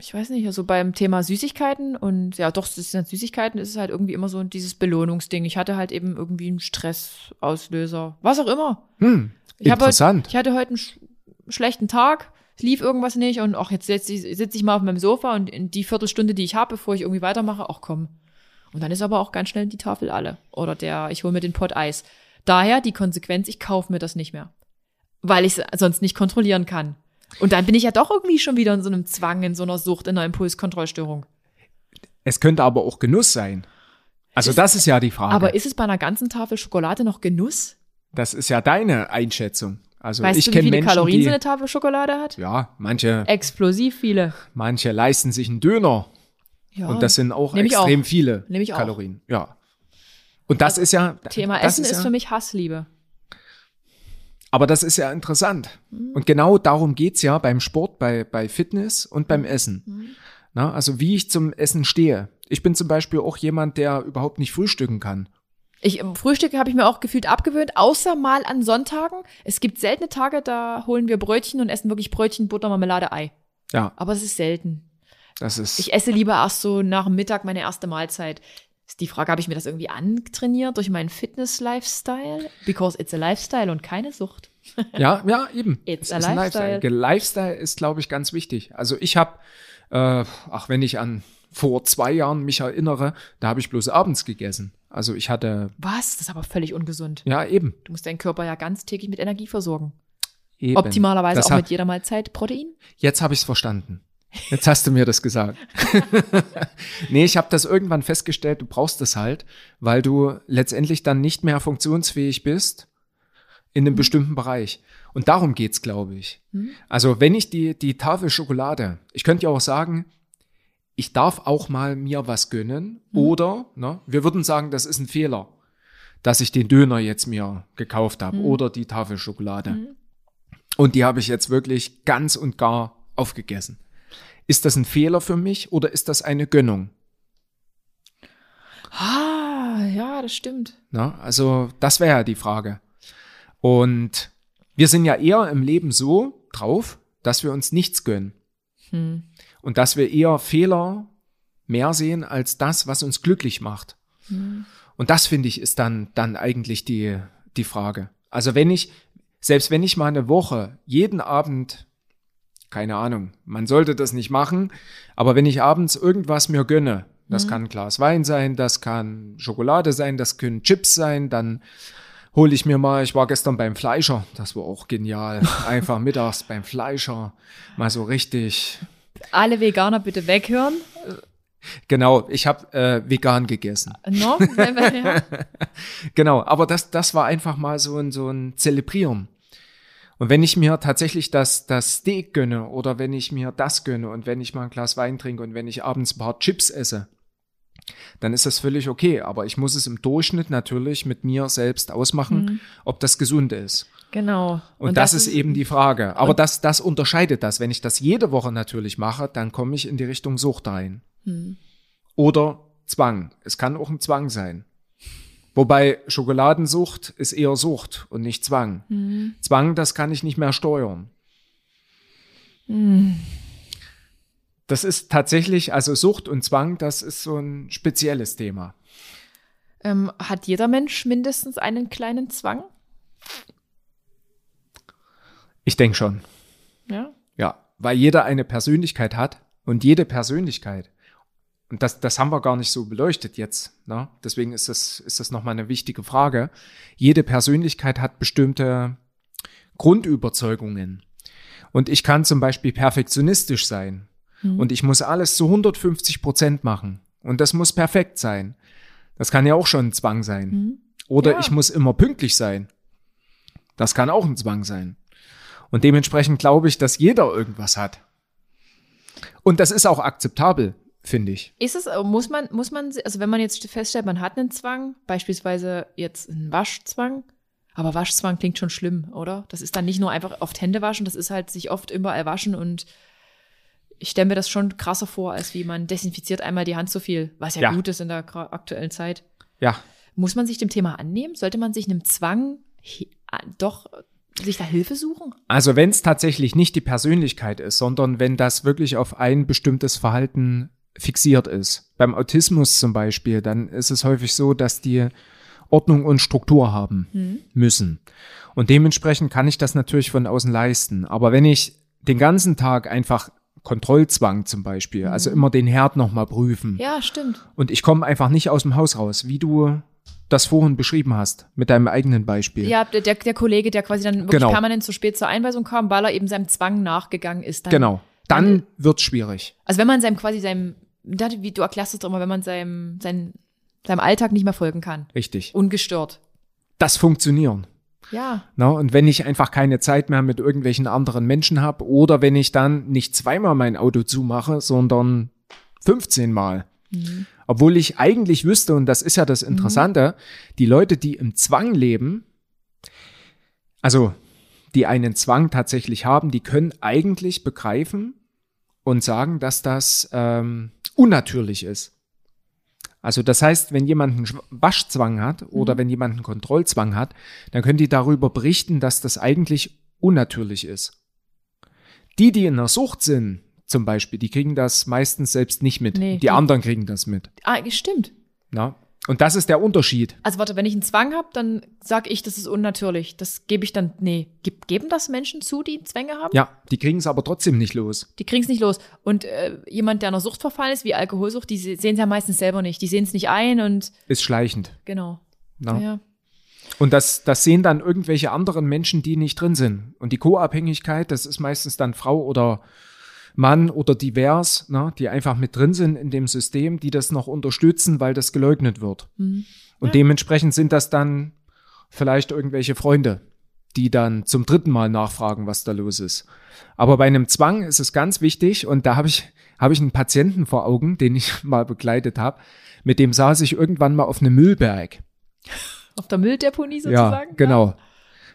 ich weiß nicht, also beim Thema Süßigkeiten und ja, doch, es sind Süßigkeiten, ist es halt irgendwie immer so dieses Belohnungsding. Ich hatte halt eben irgendwie einen Stressauslöser, was auch immer. Hm, Ich interessant. Heute, ich hatte heute einen sch schlechten Tag, es lief irgendwas nicht und ach, jetzt sitze ich, sitz ich mal auf meinem Sofa und in die Viertelstunde, die ich habe, bevor ich irgendwie weitermache, ach komm. Und dann ist aber auch ganz schnell die Tafel alle. Oder der, ich hole mir den Pot Eis. Daher die Konsequenz, ich kaufe mir das nicht mehr. Weil ich es sonst nicht kontrollieren kann. Und dann bin ich ja doch irgendwie schon wieder in so einem Zwang, in so einer Sucht, in einer Impulskontrollstörung. Es könnte aber auch Genuss sein. Also das ist ja die Frage. Aber ist es bei einer ganzen Tafel Schokolade noch Genuss? das ist ja deine Einschätzung. Also Weißt ich du, wie kenne viele Menschen, Kalorien die, so eine Tafel Schokolade hat? ja, manche, Explosiv viele. manche leisten sich einen Döner Ja. und das sind auch extrem auch. viele Nehm ich auch. Kalorien. Ja. Und das ist ja Thema Essen ist, ja, für mich Hassliebe. Aber das ist ja interessant. Mhm. Und genau darum geht's ja beim Sport, bei, bei Fitness und Mhm. beim Essen. Na, also wie ich zum Essen stehe. Ich bin zum Beispiel auch jemand, der überhaupt nicht frühstücken kann. Ich, im Frühstück habe ich mir auch gefühlt abgewöhnt, außer mal an Sonntagen. Es gibt seltene Tage, da holen wir Brötchen und essen wirklich Brötchen, Butter, Marmelade, Ei. Ja, Aber es ist selten. das ist. Ich esse lieber erst so nach dem Mittag meine erste Mahlzeit. Ist die Frage, habe ich mir das irgendwie antrainiert durch meinen Fitness-Lifestyle? Because it's a Lifestyle und keine Sucht. Ja, ja, eben. It's Es a ein lifestyle. Ge- Lifestyle ist, glaube ich, ganz wichtig. Also ich habe, äh, ach, wenn ich an vor zwei Jahren mich erinnere, da habe ich bloß abends gegessen. Also ich hatte, Was? Das ist aber völlig ungesund. ja, eben. Du musst deinen Körper ja ganz täglich mit Energie versorgen. eben. Optimalerweise Das auch mit jeder Mahlzeit Protein. Jetzt habe ich es verstanden. Jetzt hast du mir das gesagt. nee, ich habe das irgendwann festgestellt, du brauchst es halt, weil du letztendlich dann nicht mehr funktionsfähig bist in einem bestimmten Bereich. Und darum geht's, glaube ich. Also wenn ich die, die Tafel Schokolade, ich könnte ja auch sagen, ich darf auch mal mir was gönnen oder, ne, wir würden sagen, das ist ein Fehler. dass ich den Döner jetzt mir gekauft habe oder die Tafel Schokolade. Und die habe ich jetzt wirklich ganz und gar aufgegessen. Ist das ein Fehler für mich oder ist das eine Gönnung? Ah, ja, das stimmt. Na, also das wäre ja die Frage. Und wir sind ja eher im Leben so drauf, dass wir uns nichts gönnen. Und dass wir eher Fehler mehr sehen als das, was uns glücklich macht. Und das finde ich ist dann, dann eigentlich die, die Frage. Also wenn ich, selbst wenn ich mal eine Woche jeden Abend, keine Ahnung, man sollte das nicht machen, aber wenn ich abends irgendwas mir gönne, das kann ein Glas Wein sein, das kann Schokolade sein, das können Chips sein, dann hole ich mir mal, ich war gestern beim Fleischer, das war auch genial, einfach mittags beim Fleischer, mal so richtig, Alle Veganer bitte weghören. genau, ich habe äh, vegan gegessen. No? ja. Genau, aber das, das war einfach mal so ein, so ein Zelebrieren. Und wenn ich mir tatsächlich das, das Steak gönne oder wenn ich mir das gönne und wenn ich mal ein Glas Wein trinke und wenn ich abends ein paar Chips esse, dann ist das völlig okay. Aber ich muss es im Durchschnitt natürlich mit mir selbst ausmachen, ob das gesund ist. Genau. Und, das, ist eben die Frage. Aber das, das unterscheidet das. Wenn ich das jede Woche natürlich mache, dann komme ich in die Richtung Sucht rein. Oder Zwang. Es kann auch ein Zwang sein. Wobei Schokoladensucht ist eher Sucht und nicht Zwang. Zwang, das kann ich nicht mehr steuern. Das ist tatsächlich, also Sucht und Zwang, das ist so ein spezielles Thema. Ähm, hat jeder Mensch mindestens einen kleinen Zwang? Ich denke schon. Ja. Ja, weil jeder eine Persönlichkeit hat und jede Persönlichkeit, und das, das haben wir gar nicht so beleuchtet jetzt, ne? deswegen ist das, ist das nochmal eine wichtige Frage. Jede Persönlichkeit hat bestimmte Grundüberzeugungen. Und ich kann zum Beispiel perfektionistisch sein. Und ich muss alles zu 150 Prozent machen. Und das muss perfekt sein. Das kann ja auch schon ein Zwang sein. Oder Ja. ich muss immer pünktlich sein. Das kann auch ein Zwang sein. Und dementsprechend glaube ich, dass jeder irgendwas hat. Und das ist auch akzeptabel, finde ich. Ist es, äh, muss man, muss man, also wenn man jetzt feststellt, man hat einen Zwang, beispielsweise jetzt einen Waschzwang, aber Waschzwang klingt schon schlimm, oder? Das ist dann nicht nur einfach oft Hände waschen, das ist halt sich oft überall waschen und ich stelle mir das schon krasser vor, als wie man desinfiziert einmal die Hand so viel, was ja, Ja. gut ist in der aktuellen Zeit. Ja, Muss man sich dem Thema annehmen? Sollte man sich einem Zwang doch sich da Hilfe suchen? Also wenn es tatsächlich nicht die Persönlichkeit ist, sondern wenn das wirklich auf ein bestimmtes Verhalten fixiert ist. Beim Autismus zum Beispiel, dann ist es häufig so, dass die Ordnung und Struktur haben müssen. Und dementsprechend kann ich das natürlich von außen leisten. Aber wenn ich den ganzen Tag einfach Kontrollzwang zum Beispiel, also immer den Herd nochmal prüfen Ja, stimmt. und ich komme einfach nicht aus dem Haus raus, wie du das vorhin beschrieben hast, mit deinem eigenen Beispiel. Ja, der, der der Kollege, der quasi dann wirklich Genau. permanent zu spät zur Einweisung kam, weil er eben seinem Zwang nachgegangen ist. Dann, Genau. Dann wird's schwierig. Also wenn man seinem quasi seinem, wie du erklärst es doch immer, wenn man seinem, seinem, seinem Alltag nicht mehr folgen kann. Richtig. Ungestört. Das funktionieren. Ja. Ne? Und wenn ich einfach keine Zeit mehr mit irgendwelchen anderen Menschen habe oder wenn ich dann nicht zweimal mein Auto zumache, sondern 15 Mal. Obwohl ich eigentlich wüsste, und das ist ja das Interessante, die Leute, die im Zwang leben, also die einen Zwang tatsächlich haben, die können eigentlich begreifen und sagen, dass das ähm, unnatürlich ist. Also das heißt, wenn jemand einen Waschzwang hat oder wenn jemand einen Kontrollzwang hat, dann können die darüber berichten, dass das eigentlich unnatürlich ist. Die, die in der Sucht sind, zum Beispiel, die kriegen das meistens selbst nicht mit. Nee, die die- anderen kriegen das mit. Ah, stimmt. Na? Und das ist der Unterschied. Also warte, wenn ich einen Zwang habe, dann sag ich, das ist unnatürlich. Das gebe ich dann, nee. Gib, geben das Menschen zu, die Zwänge haben? Ja, die kriegen es aber trotzdem nicht los. Die kriegen's nicht los. Und äh, jemand, der einer Sucht verfallen ist, wie Alkoholsucht, die sehen es ja meistens selber nicht. Die sehen es nicht ein und Ist schleichend. genau. Na? Ja. Und das, das sehen dann irgendwelche anderen Menschen, die nicht drin sind. Und die Co-Abhängigkeit, das ist meistens dann Frau oder Mann oder divers, ne, die einfach mit drin sind in dem System, die das noch unterstützen, weil das geleugnet wird. Und dementsprechend sind das dann vielleicht irgendwelche Freunde, die dann zum dritten Mal nachfragen, was da los ist. Aber bei einem Zwang ist es ganz wichtig, und da habe ich, habe ich einen Patienten vor Augen, den ich mal begleitet habe, mit dem saß ich irgendwann mal auf einem Müllberg. Auf der Mülldeponie Ja, sozusagen? genau.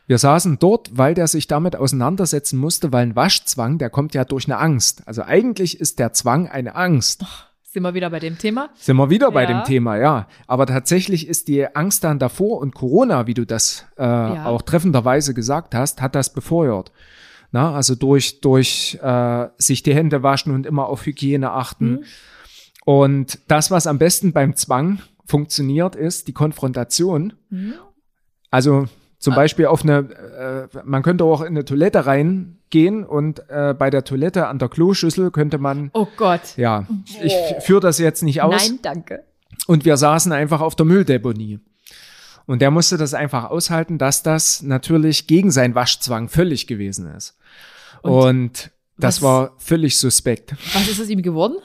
Wir saßen dort, weil der sich damit auseinandersetzen musste, weil ein Waschzwang, der kommt ja durch eine Angst. Also eigentlich ist der Zwang eine Angst. Sind wir wieder bei dem Thema? Sind wir wieder bei Ja. dem Thema, ja. Aber tatsächlich ist die Angst dann davor und Corona, wie du das äh, auch treffenderweise gesagt hast, hat das befeuert. Na, also durch, durch äh, sich die Hände waschen und immer auf Hygiene achten. Mhm. Und das, was am besten beim Zwang funktioniert, ist die Konfrontation. Mhm. Also zum Ah. Beispiel auf eine, äh, man könnte auch in eine Toilette reingehen und äh, bei der Toilette an der Kloschüssel könnte man, Oh Gott. ja, ich führe das jetzt nicht aus. Nein, danke. Und wir saßen einfach auf der Mülldeponie. Und der musste das einfach aushalten, dass das natürlich gegen seinen Waschzwang völlig gewesen ist. Und, das was- war völlig suspekt. Was ist aus ihm geworden?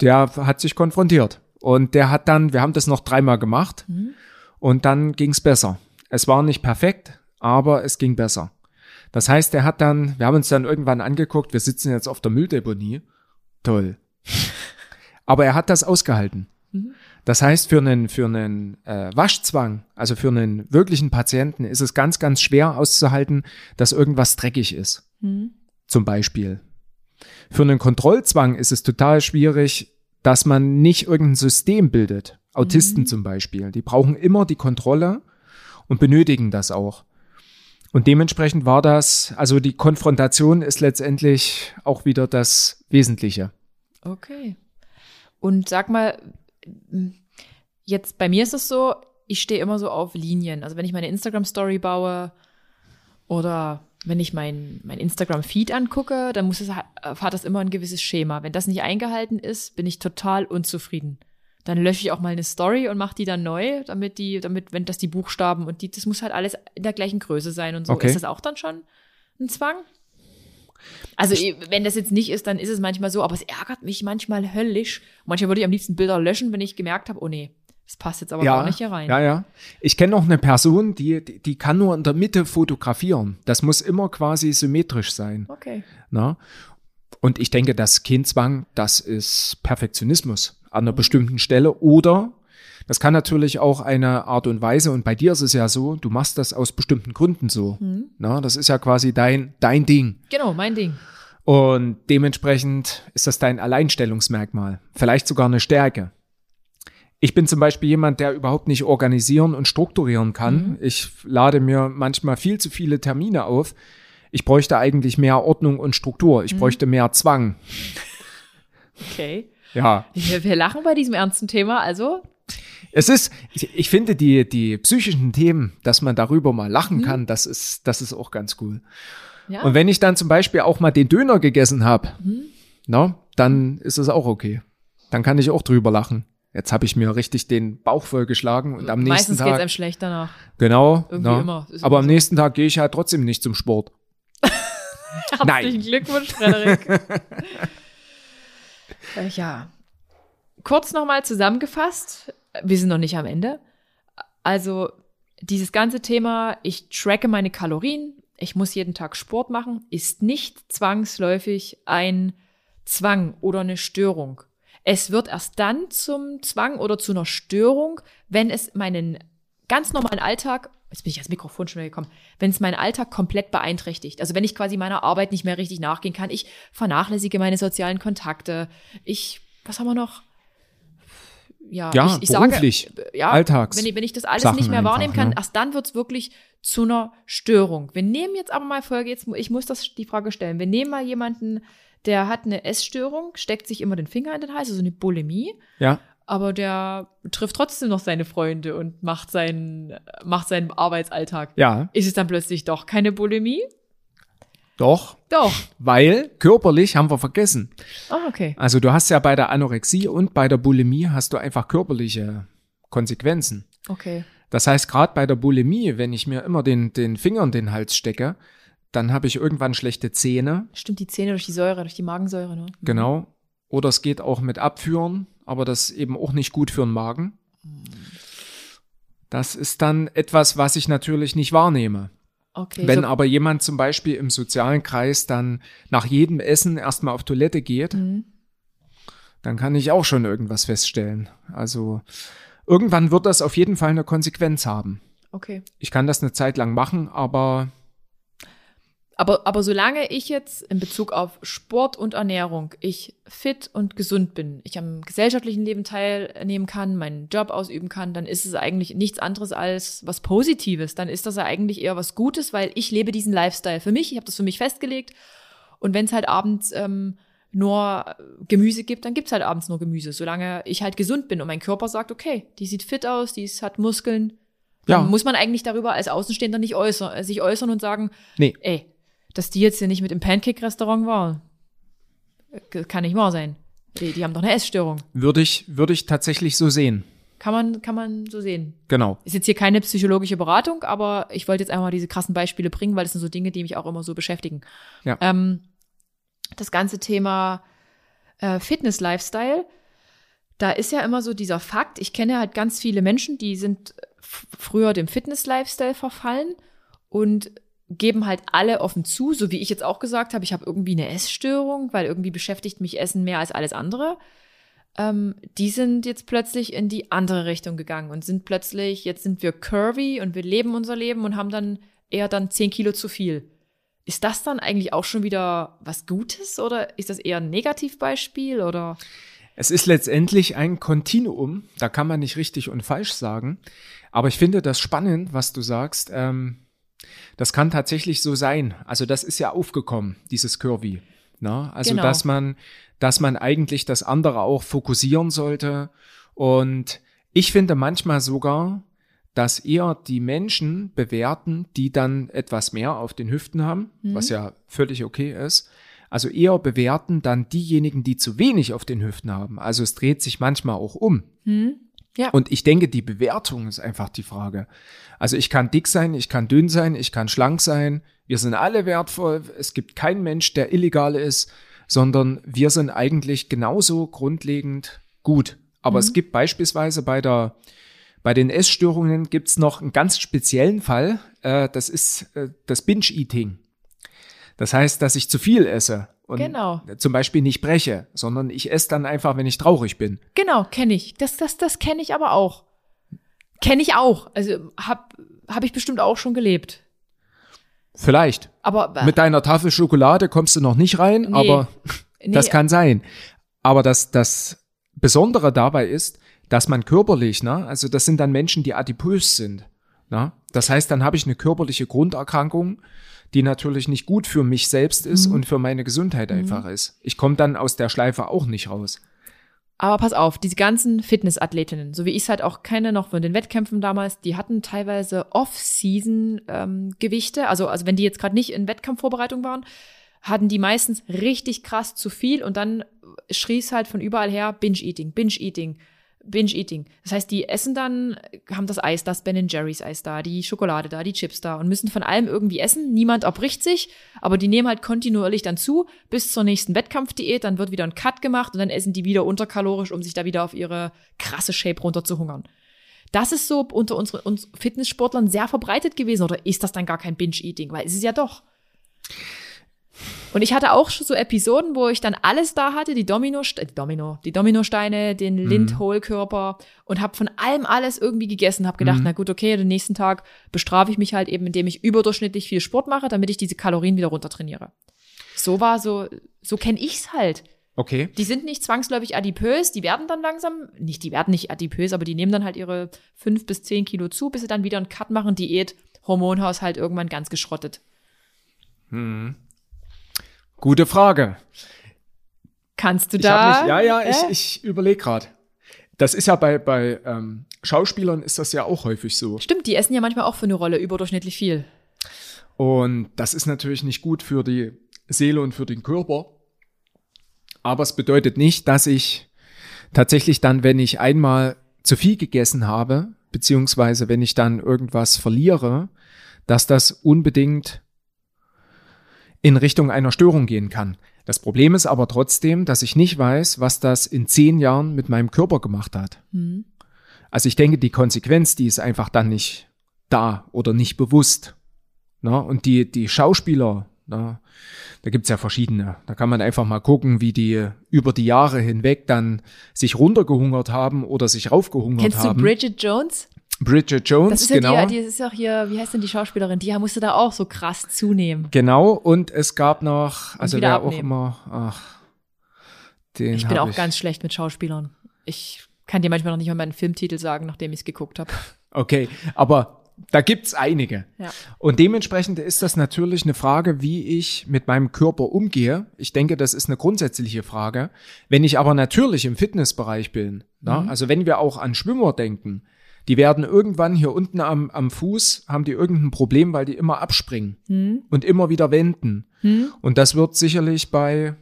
Der hat sich konfrontiert. Und der hat dann, wir haben das noch dreimal gemacht. Und dann ging's besser. Es war nicht perfekt, aber es ging besser. Das heißt, er hat dann, wir haben uns dann irgendwann angeguckt, wir sitzen jetzt auf der Mülldeponie. Toll. Aber er hat das ausgehalten. Das heißt, für einen, für einen äh, Waschzwang, also für einen wirklichen Patienten, ist es ganz, ganz schwer auszuhalten, dass irgendwas dreckig ist. Zum Beispiel. Für einen Kontrollzwang ist es total schwierig, dass man nicht irgendein System bildet. Autisten zum Beispiel. Die brauchen immer die Kontrolle und benötigen das auch. Und dementsprechend war das, also die Konfrontation ist letztendlich auch wieder das Wesentliche. Okay. Und sag mal, jetzt bei mir ist es so, ich stehe immer so auf Linien. Also wenn ich meine Instagram-Story baue oder wenn ich mein, mein Instagram-Feed angucke, dann muss es, hat das immer ein gewisses Schema. Wenn das nicht eingehalten ist, bin ich total unzufrieden. Dann lösche ich auch mal eine Story und mache die dann neu, damit die, damit, wenn das die Buchstaben und die, das muss halt alles in der gleichen Größe sein und so. Okay. Ist das auch dann schon ein Zwang? Also, wenn das jetzt nicht ist, dann ist es manchmal so, aber es ärgert mich manchmal höllisch. Manchmal würde ich am liebsten Bilder löschen, wenn ich gemerkt habe, oh nee, das passt jetzt aber gar nicht hier rein. Ja, ja. Ich kenne noch eine Person, die, die, die kann nur in der Mitte fotografieren. Das muss immer quasi symmetrisch sein. Okay. Na? Und ich denke, das Kindzwang, das ist Perfektionismus an einer bestimmten Stelle. Oder das kann natürlich auch eine Art und Weise, und bei dir ist es ja so, du machst das aus bestimmten Gründen so. Na, das ist ja quasi dein, dein Ding. Genau, mein Ding. Und dementsprechend ist das dein Alleinstellungsmerkmal. Vielleicht sogar eine Stärke. Ich bin zum Beispiel jemand, der überhaupt nicht organisieren und strukturieren kann. Ich lade mir manchmal viel zu viele Termine auf. Ich bräuchte eigentlich mehr Ordnung und Struktur. Ich bräuchte mehr Zwang. Okay. Ja, Wir, wir lachen bei diesem ernsten Thema, also es ist, ich, finde die, die psychischen Themen, dass man darüber mal lachen kann, das ist, das ist auch ganz cool. ja. Und wenn ich dann zum Beispiel auch mal den Döner gegessen habe, na, dann ist es auch okay. Dann kann ich auch drüber lachen. Jetzt habe ich mir richtig den Bauch vollgeschlagen und am nächsten Meistens geht es Tag. einem schlecht danach. Genau. Irgendwie na, immer. Ist Aber immer am so. nächsten Tag gehe ich halt trotzdem nicht zum Sport. Herzlichen Glückwunsch, Frederik. Äh, ja. Kurz nochmal zusammengefasst, wir sind noch nicht am Ende. Also dieses ganze Thema, ich tracke meine Kalorien, ich muss jeden Tag Sport machen, ist nicht zwangsläufig ein Zwang oder eine Störung. Es wird erst dann zum Zwang oder zu einer Störung, wenn es meinen ganz normalen Alltag, jetzt bin ich ans Mikrofon schon wieder gekommen, wenn es meinen Alltag komplett beeinträchtigt. Also wenn ich quasi meiner Arbeit nicht mehr richtig nachgehen kann, ich vernachlässige meine sozialen Kontakte, ich, was haben wir noch? Ja, Ja, ich, ich sage, beruflich, ja, Alltags- wenn ich, wenn ich das alles Sachen nicht mehr einfach, wahrnehmen kann, ne? erst dann wird's wirklich zu einer Störung. Wir nehmen jetzt aber mal Folge, jetzt, ich muss das die Frage stellen. Wir nehmen mal jemanden, der hat eine Essstörung, steckt sich immer den Finger in den Hals, also eine Bulimie, Ja. Aber der trifft trotzdem noch seine Freunde und macht seinen, macht seinen Arbeitsalltag. Ja, Ist es dann plötzlich doch keine Bulimie? doch. Doch. Weil körperlich haben wir vergessen. Ah, okay. Also du hast ja bei der Anorexie und bei der Bulimie hast du einfach körperliche Konsequenzen. Okay. Das heißt, gerade bei der Bulimie, wenn ich mir immer den, den Finger in den Hals stecke, dann habe ich irgendwann schlechte Zähne. Stimmt die Zähne durch die Säure, durch die Magensäure, ne? Genau. Oder es geht auch mit Abführen, aber das ist eben auch nicht gut für den Magen. Das ist dann etwas, was ich natürlich nicht wahrnehme. Okay. Wenn so, aber jemand zum Beispiel im sozialen Kreis dann nach jedem Essen erstmal auf Toilette geht, Mhm. dann kann ich auch schon irgendwas feststellen. Also irgendwann wird das auf jeden Fall eine Konsequenz haben. Okay. Ich kann das eine Zeit lang machen, aber Aber, aber solange ich jetzt in Bezug auf Sport und Ernährung, ich fit und gesund bin, ich am gesellschaftlichen Leben teilnehmen kann, meinen Job ausüben kann, dann ist es eigentlich nichts anderes als was Positives. Dann ist das ja eigentlich eher was Gutes, weil ich lebe diesen Lifestyle für mich. Ich habe das für mich festgelegt. Und wenn es halt abends ähm, nur Gemüse gibt, dann gibt's halt abends nur Gemüse, solange ich halt gesund bin und mein Körper sagt, okay, die sieht fit aus, die hat Muskeln. Dann Ja. muss man eigentlich darüber als Außenstehender nicht äußern, sich äußern und sagen, nee, ey, dass die jetzt hier nicht mit im Pancake-Restaurant war, äh, kann nicht wahr sein. Die, die haben doch eine Essstörung. würde ich, würde ich tatsächlich so sehen. Kann man, kann man so sehen. Genau. Ist jetzt hier keine psychologische Beratung, aber ich wollte jetzt einfach mal diese krassen Beispiele bringen, weil das sind so Dinge, die mich auch immer so beschäftigen. Ja. Ähm, das ganze Thema äh, Fitness-Lifestyle, da ist ja immer so dieser Fakt, ich kenne halt ganz viele Menschen, die sind früher dem Fitness-Lifestyle verfallen und geben halt alle offen zu, so wie ich jetzt auch gesagt habe, ich habe irgendwie eine Essstörung, weil irgendwie beschäftigt mich Essen mehr als alles andere. Ähm, die sind jetzt plötzlich in die andere Richtung gegangen und sind plötzlich, jetzt sind wir curvy und wir leben unser Leben und haben dann eher dann 10 Kilo zu viel. Ist das dann eigentlich auch schon wieder was Gutes oder ist das eher ein Negativbeispiel oder? Es ist letztendlich ein Kontinuum, da kann man nicht richtig und falsch sagen. Aber ich finde das spannend, was du sagst. Ähm, das kann tatsächlich so sein. Also das ist ja aufgekommen, dieses Curvy. Ne? Also Genau. dass man, dass man eigentlich das andere auch fokussieren sollte. Und ich finde manchmal sogar, dass eher die Menschen bewerten, die dann etwas mehr auf den Hüften haben, was ja völlig okay ist. Also eher bewerten dann diejenigen, die zu wenig auf den Hüften haben. Also es dreht sich manchmal auch um. Hm? Ja. Und ich denke, die Bewertung ist einfach die Frage. Also ich kann dick sein, ich kann dünn sein, ich kann schlank sein. Wir sind alle wertvoll. Es gibt keinen Mensch, der illegal ist, sondern wir sind eigentlich genauso grundlegend gut. Aber es gibt beispielsweise bei der bei den Essstörungen gibt's noch einen ganz speziellen Fall. Äh, das ist äh, das Binge-Eating. Das heißt, dass ich zu viel esse und Genau. zum Beispiel nicht breche, sondern ich esse dann einfach, wenn ich traurig bin. Genau, kenne ich. Das, das, das kenne ich aber auch. Kenne ich auch. Also hab, hab ich bestimmt auch schon gelebt. Vielleicht. Aber Mit deiner Tafel Schokolade kommst du noch nicht rein, Nee. aber nee, das kann sein. Aber das, das Besondere dabei ist, dass man körperlich, ne, also das sind dann Menschen, die adipös sind. Ne? Das heißt, dann habe ich eine körperliche Grunderkrankung, die natürlich nicht gut für mich selbst ist Mhm. und für meine Gesundheit einfach ist. Ich komme dann aus der Schleife auch nicht raus. Aber pass auf, diese ganzen Fitnessathletinnen, so wie ich es halt auch kenne noch von den Wettkämpfen damals, die hatten teilweise Off-Season-Gewichte. also, also wenn die jetzt gerade nicht in Wettkampfvorbereitung waren, hatten die meistens richtig krass zu viel und dann schrie es halt von überall her Binge-Eating, Binge-Eating, Binge-Eating. Das heißt, die essen dann, haben das Eis, das Ben Jerry's Eis da, die Schokolade da, die Chips da und müssen von allem irgendwie essen. Niemand erbricht sich, aber die nehmen halt kontinuierlich dann zu bis zur nächsten Wettkampfdiät. Dann wird wieder ein Cut gemacht und dann essen die wieder unterkalorisch, um sich da wieder auf ihre krasse Shape runterzuhungern. Das ist so unter unseren uns Fitnesssportlern sehr verbreitet gewesen. Oder ist das dann gar kein Binge-Eating? Weil es ist ja doch. Und ich hatte auch schon so Episoden, wo ich dann alles da hatte, die Domino, die Domino, die Dominosteine, den Lindhohlkörper und habe von allem alles irgendwie gegessen, habe gedacht, na gut, okay, den nächsten Tag bestrafe ich mich halt eben, indem ich überdurchschnittlich viel Sport mache, damit ich diese Kalorien wieder runtertrainiere. So war so, so kenne ich's halt. Okay. Die sind nicht zwangsläufig adipös, die werden dann langsam, nicht, die werden nicht adipös, aber die nehmen dann halt ihre fünf bis zehn Kilo zu, bis sie dann wieder einen Cut machen, Diät, Hormonhaushalt irgendwann ganz geschrottet. Gute Frage. Kannst du da? mich, ja, ja, äh? ich, ich überlege gerade. Das ist ja bei, bei ähm, Schauspielern ist das ja auch häufig so. Stimmt, die essen ja manchmal auch für eine Rolle überdurchschnittlich viel. Und das ist natürlich nicht gut für die Seele und für den Körper. Aber es bedeutet nicht, dass ich tatsächlich dann, wenn ich einmal zu viel gegessen habe, beziehungsweise wenn ich dann irgendwas verliere, dass das unbedingt in Richtung einer Störung gehen kann. Das Problem ist aber trotzdem, dass ich nicht weiß, was das in zehn Jahren mit meinem Körper gemacht hat. Also ich denke, die Konsequenz, die ist einfach dann nicht da oder nicht bewusst. Na, und die, die Schauspieler, na, da gibt's ja verschiedene. Da kann man einfach mal gucken, wie die über die Jahre hinweg dann sich runtergehungert haben oder sich raufgehungert Kennst du haben. Bridget Jones? Bridget Jones, Das ist ja genau. die, die ist auch hier, wie heißt denn die Schauspielerin? Die musste da auch so krass zunehmen. Genau, und es gab noch, also wer auch abnehmen. immer, ach, den Ich bin auch ganz schlecht mit Schauspielern. Ich kann dir manchmal noch nicht mal meinen Filmtitel sagen, nachdem ich es geguckt habe. Okay, aber da gibt's einige. Ja. Und dementsprechend ist das natürlich eine Frage, wie ich mit meinem Körper umgehe. Ich denke, das ist eine grundsätzliche Frage. Wenn ich aber natürlich im Fitnessbereich bin, na, also wenn wir auch an Schwimmer denken, die werden irgendwann hier unten am, am Fuß, haben die irgendein Problem, weil die immer abspringen und immer wieder wenden. Und das wird sicherlich bei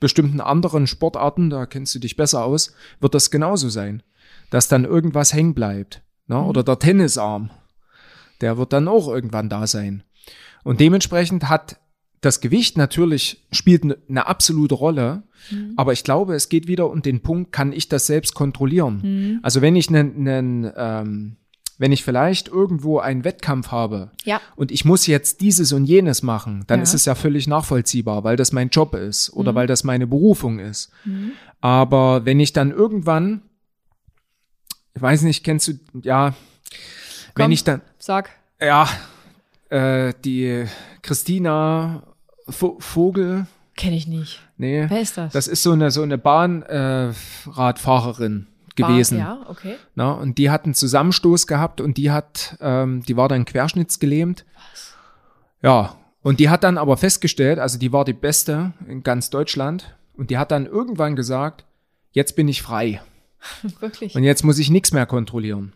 bestimmten anderen Sportarten, da kennst du dich besser aus, wird das genauso sein, dass dann irgendwas hängen bleibt. Ne? Oder der Tennisarm, der wird dann auch irgendwann da sein. Und dementsprechend hat das Gewicht natürlich spielt ne- eine absolute Rolle, aber ich glaube, es geht wieder um den Punkt, kann ich das selbst kontrollieren? Also wenn ich einen, einen ähm, wenn ich vielleicht irgendwo einen Wettkampf habe Ja. und ich muss jetzt dieses und jenes machen, dann Ja. ist es ja völlig nachvollziehbar, weil das mein Job ist oder weil das meine Berufung ist. Aber wenn ich dann irgendwann, ich weiß nicht, kennst du, ja, wenn Komm. ich dann, Sag. ja, äh, die Christina Vogel, Kenne ich nicht. nee, Wer ist das? das ist so eine so eine Bahnradfahrerin äh, gewesen. Ja, okay. Na, und die hat einen Zusammenstoß gehabt und die hat, ähm, die war dann querschnittsgelähmt. Ja, und die hat dann aber festgestellt, also die war die Beste in ganz Deutschland und die hat dann irgendwann gesagt, jetzt bin ich frei Wirklich. und jetzt muss ich nichts mehr kontrollieren.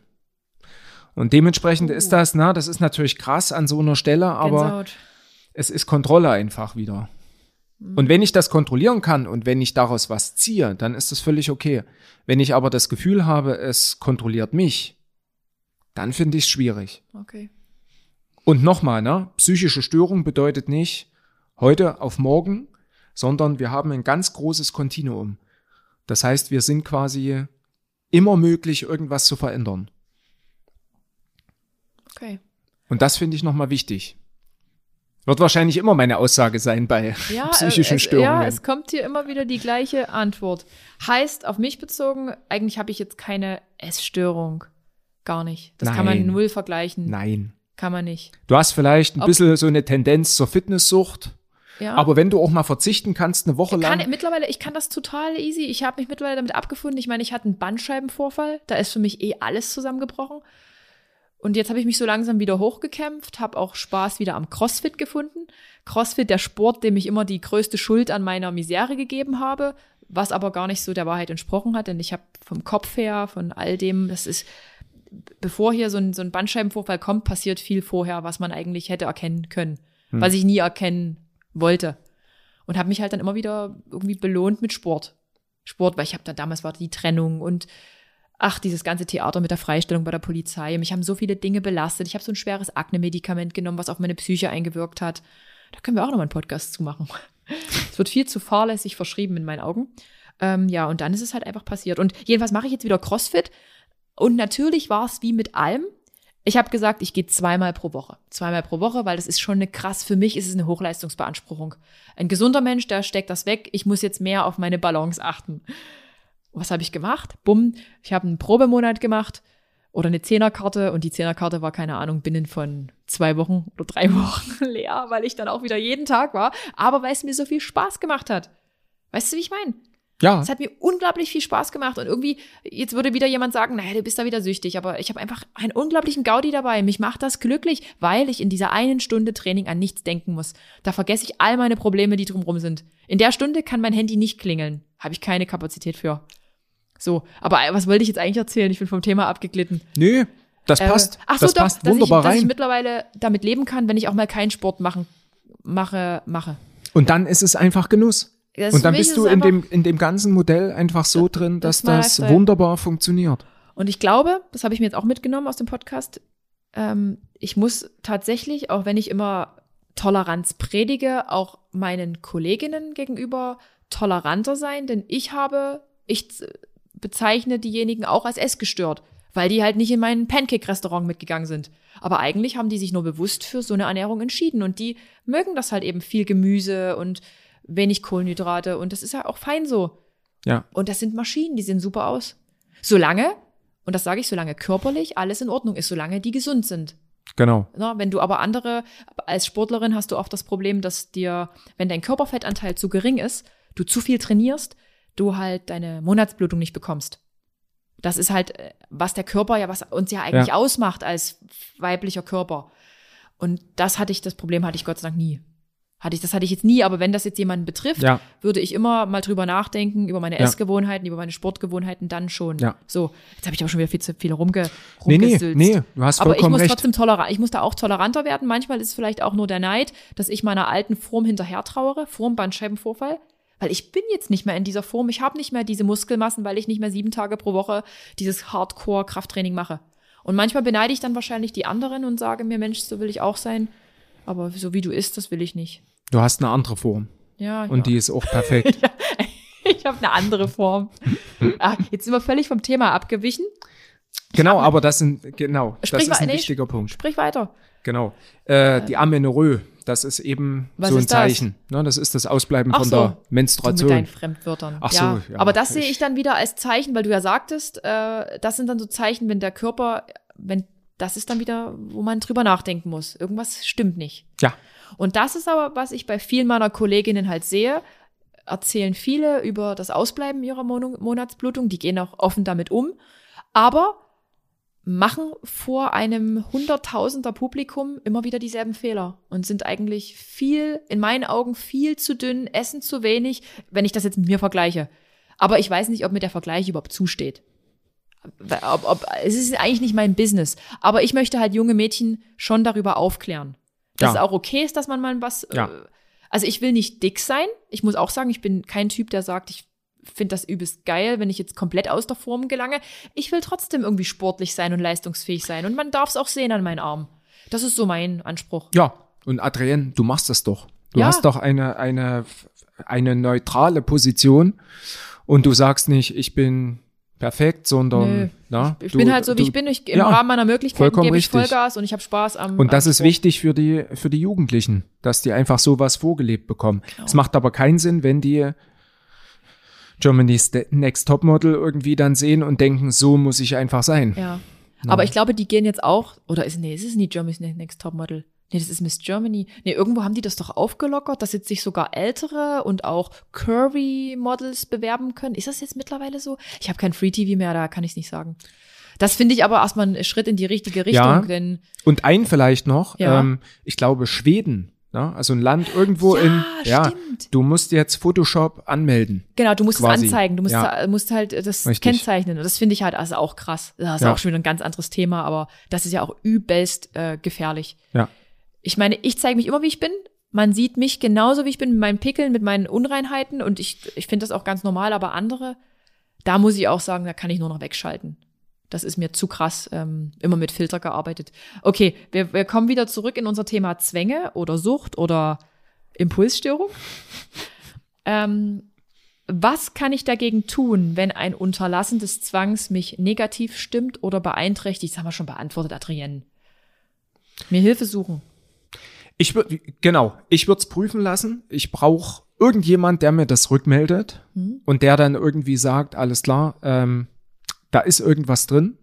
Und dementsprechend Oh. ist das, na, das ist natürlich krass an so einer Stelle, aber Gänsehaut. Es ist Kontrolle einfach wieder. Und wenn ich das kontrollieren kann und wenn ich daraus was ziehe, dann ist das völlig okay. Wenn ich aber das Gefühl habe, es kontrolliert mich, dann finde ich es schwierig. Okay. Und nochmal, ne, psychische Störung bedeutet nicht heute auf morgen, sondern wir haben ein ganz großes Kontinuum. Das heißt, wir sind quasi immer möglich, irgendwas zu verändern. Okay. Und das finde ich nochmal wichtig. Wird wahrscheinlich immer meine Aussage sein bei Ja, psychischen äh, es, Störungen. Ja, es kommt hier immer wieder die gleiche Antwort. Heißt, auf mich bezogen, eigentlich habe ich jetzt keine Essstörung. Gar nicht. Das kann man Nein. null vergleichen. Nein. Kann man nicht. Du hast vielleicht ein Ob- bisschen so eine Tendenz zur Fitnesssucht, Ja. aber wenn du auch mal verzichten kannst, eine Woche lang. kann, mittlerweile, ich kann das total easy. Ich habe mich mittlerweile damit abgefunden. Ich meine, ich hatte einen Bandscheibenvorfall. Da ist für mich eh alles zusammengebrochen. Und jetzt habe ich mich so langsam wieder hochgekämpft, habe auch Spaß wieder am CrossFit gefunden. CrossFit, der Sport, dem ich immer die größte Schuld an meiner Misere gegeben habe, was aber gar nicht so der Wahrheit entsprochen hat, denn ich habe vom Kopf her, von all dem, das ist, bevor hier so ein, so ein Bandscheibenvorfall kommt, passiert viel vorher, was man eigentlich hätte erkennen können, was ich nie erkennen wollte. Und habe mich halt dann immer wieder irgendwie belohnt mit Sport. Sport, weil ich habe da damals war die Trennung und ach, dieses ganze Theater mit der Freistellung bei der Polizei. Mich haben so viele Dinge belastet. Ich habe so ein schweres Akne-Medikament genommen, was auf meine Psyche eingewirkt hat. Da können wir auch noch mal einen Podcast zu machen. Es wird viel zu fahrlässig verschrieben in meinen Augen. Ähm, ja, und dann ist es halt einfach passiert. Und jedenfalls mache ich jetzt wieder CrossFit. Und natürlich war es wie mit allem. Ich habe gesagt, ich gehe zweimal pro Woche. Zweimal pro Woche, weil das ist schon eine krass, für mich ist es eine Hochleistungsbeanspruchung. Ein gesunder Mensch, der steckt das weg. Ich muss jetzt mehr auf meine Balance achten. Was habe ich gemacht? Bumm, ich habe einen Probemonat gemacht oder eine Zehnerkarte und die Zehnerkarte war, keine Ahnung, binnen von zwei Wochen oder drei Wochen leer, weil ich dann auch wieder jeden Tag war, aber weil es mir so viel Spaß gemacht hat. Weißt du, wie ich meine? ja, Es hat mir unglaublich viel Spaß gemacht und irgendwie, jetzt würde wieder jemand sagen, naja, du bist da wieder süchtig, aber ich habe einfach einen unglaublichen Gaudi dabei. Mich macht das glücklich, weil ich in dieser einen Stunde Training an nichts denken muss. Da vergesse ich all meine Probleme, die drumherum sind. In der Stunde kann mein Handy nicht klingeln. Habe ich keine Kapazität für. So, aber was wollte ich jetzt eigentlich erzählen? Ich bin vom Thema abgeglitten. nö, das Äh, passt. ach so, das doch, passt dass, ich, wunderbar dass ich rein. mittlerweile damit leben kann, wenn ich auch mal keinen Sport machen, mache, mache. Und dann ist es einfach Genuss. Das Und dann bist ist du in dem, in dem ganzen Modell einfach so drin, das dass das Lifestyle. wunderbar funktioniert. Und ich glaube, das habe ich mir jetzt auch mitgenommen aus dem Podcast, ähm, ich muss tatsächlich, auch wenn ich immer Toleranz predige, auch meinen Kolleginnen gegenüber toleranter sein, denn ich habe, ich bezeichne diejenigen auch als essgestört, weil die halt nicht in mein Pancake-Restaurant mitgegangen sind. Aber eigentlich haben die sich nur bewusst für so eine Ernährung entschieden und die mögen das halt eben viel Gemüse und wenig Kohlenhydrate und das ist ja auch fein so. Ja. Und das sind Maschinen, die sehen super aus. Solange, Und das sage ich, solange körperlich alles in Ordnung ist, solange die gesund sind. Genau. Na, wenn du aber andere, als Sportlerin hast du oft das Problem, dass dir, wenn dein Körperfettanteil zu gering ist, du zu viel trainierst, du halt deine Monatsblutung nicht bekommst. Das ist halt, äh, was der Körper ja, was uns ja eigentlich Ja. ausmacht als weiblicher Körper. Und das hatte ich, das Problem hatte ich Gott sei Dank nie. Hatte ich, das hatte ich jetzt nie, aber wenn das jetzt jemanden betrifft, Ja. würde ich immer mal drüber nachdenken, über meine Ja. Essgewohnheiten, über meine Sportgewohnheiten, dann schon. Ja. So, jetzt habe ich aber schon wieder viel zu viel rumge, Nee, nee, nee, du hast Aber ich vollkommen muss recht. trotzdem tolerant, ich muss da auch toleranter werden. Manchmal ist es vielleicht auch nur der Neid, dass ich meiner alten Form hinterher trauere, Form Bandscheibenvorfall. Weil ich bin jetzt nicht mehr in dieser Form. Ich habe nicht mehr diese Muskelmassen, weil ich nicht mehr sieben Tage pro Woche dieses Hardcore-Krafttraining mache. Und manchmal beneide ich dann wahrscheinlich die anderen und sage mir, Mensch, so will ich auch sein. Aber so wie du isst, das will ich nicht. Du hast eine andere Form Ja, und ja. die ist auch perfekt. ich habe eine andere Form. ah, jetzt sind wir völlig vom Thema abgewichen. genau, aber das sind genau, das ist ein nee, wichtiger Punkt. Sprich weiter. Genau. Äh, die Amenorrhoe, das ist eben Was so ein ist das? Zeichen. Ne, das ist das Ausbleiben Ach von so. der Du mit Menstruation. deinen Fremdwörtern. Ach ja. so, ja. Aber das sehe Ich- ich dann wieder als Zeichen, weil du ja sagtest, äh, das sind dann so Zeichen, wenn der Körper, wenn das ist dann wieder, wo man drüber nachdenken muss. Irgendwas stimmt nicht. Ja, Und das ist aber, was ich bei vielen meiner Kolleginnen halt sehe, erzählen viele über das Ausbleiben ihrer Mon Monatsblutung, die gehen auch offen damit um, aber machen vor einem Hunderttausender Publikum immer wieder dieselben Fehler und sind eigentlich viel, in meinen Augen viel zu dünn, essen zu wenig, wenn ich das jetzt mit mir vergleiche. Aber ich weiß nicht, ob mir der Vergleich überhaupt zusteht. Ob, ob, es ist eigentlich nicht mein Business. Aber ich möchte halt junge Mädchen schon darüber aufklären. Dass Ja. es auch okay ist, dass man mal was. Ja. Äh, also ich will nicht dick sein. Ich muss auch sagen, ich bin kein Typ, der sagt, ich finde das übelst geil, wenn ich jetzt komplett aus der Form gelange. Ich will trotzdem irgendwie sportlich sein und leistungsfähig sein. Und man darf es auch sehen an meinen Armen. Das ist so mein Anspruch. ja. Und Adrienne, du machst das doch. Du Ja. hast doch eine, eine, eine neutrale Position und du sagst nicht, ich bin perfekt, sondern Nö. na, Ich du, bin halt so, wie du, ich bin. Ich, Im ja, Rahmen meiner Möglichkeiten vollkommen gebe ich richtig. Vollgas und ich habe Spaß am Und das am ist Sport. wichtig für die, für die Jugendlichen, dass die einfach sowas vorgelebt bekommen. Genau. Es macht aber keinen Sinn, wenn die Germany's Next Topmodel irgendwie dann sehen und denken, so muss ich einfach sein. Ja. Aber ich glaube, die gehen jetzt auch, oder ist, nee, es ist nicht Germany's Next Topmodel. Nee, das ist Miss Germany. Nee, irgendwo haben die das doch aufgelockert, dass jetzt sich sogar ältere und auch Curvy-Models bewerben können. Ist das jetzt mittlerweile so? Ich habe kein Free-TV mehr, da kann ich es nicht sagen. Das finde ich aber erstmal ein Schritt in die richtige Richtung, Ja. denn Und ein vielleicht noch, Ja. ähm, ich glaube Schweden, ne? also ein Land irgendwo Ja, in, ja, stimmt. du musst jetzt Photoshop anmelden. genau, du musst Quasi. es anzeigen, du musst, Ja. musst halt das Richtig. kennzeichnen. Und das finde ich halt also auch krass. Das ist Ja. auch schon wieder ein ganz anderes Thema, aber das ist ja auch übelst äh, gefährlich. Ja, ich meine, ich zeige mich immer, wie ich bin. Man sieht mich genauso, wie ich bin, mit meinen Pickeln, mit meinen Unreinheiten. Und ich, ich finde das auch ganz normal, aber andere, da muss ich auch sagen, da kann ich nur noch wegschalten. Das ist mir zu krass, ähm, immer mit Filter gearbeitet. Okay, wir, wir kommen wieder zurück in unser Thema Zwänge oder Sucht oder Impulsstörung. ähm, was kann ich dagegen tun, wenn ein Unterlassen des Zwangs mich negativ stimmt oder beeinträchtigt? Das haben wir schon beantwortet, Adrienne. Mir Hilfe suchen. ich würde, genau, ich würde es prüfen lassen. Ich brauche irgendjemand, der mir das rückmeldet Mhm. und der dann irgendwie sagt, alles klar, ähm, da ist irgendwas drin.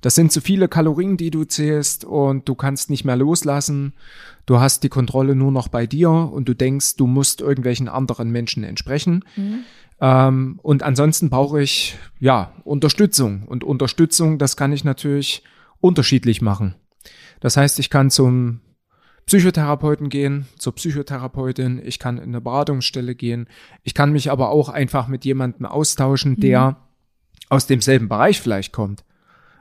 Das sind zu viele Kalorien, die du zählst und du kannst nicht mehr loslassen. Du hast die Kontrolle nur noch bei dir und du denkst, du musst irgendwelchen anderen Menschen entsprechen. Ähm, und ansonsten brauche ich ja Unterstützung. Und Unterstützung, das kann ich natürlich unterschiedlich machen. Das heißt, ich kann zum Psychotherapeuten gehen, zur Psychotherapeutin, ich kann in eine Beratungsstelle gehen, ich kann mich aber auch einfach mit jemandem austauschen, der aus demselben Bereich vielleicht kommt.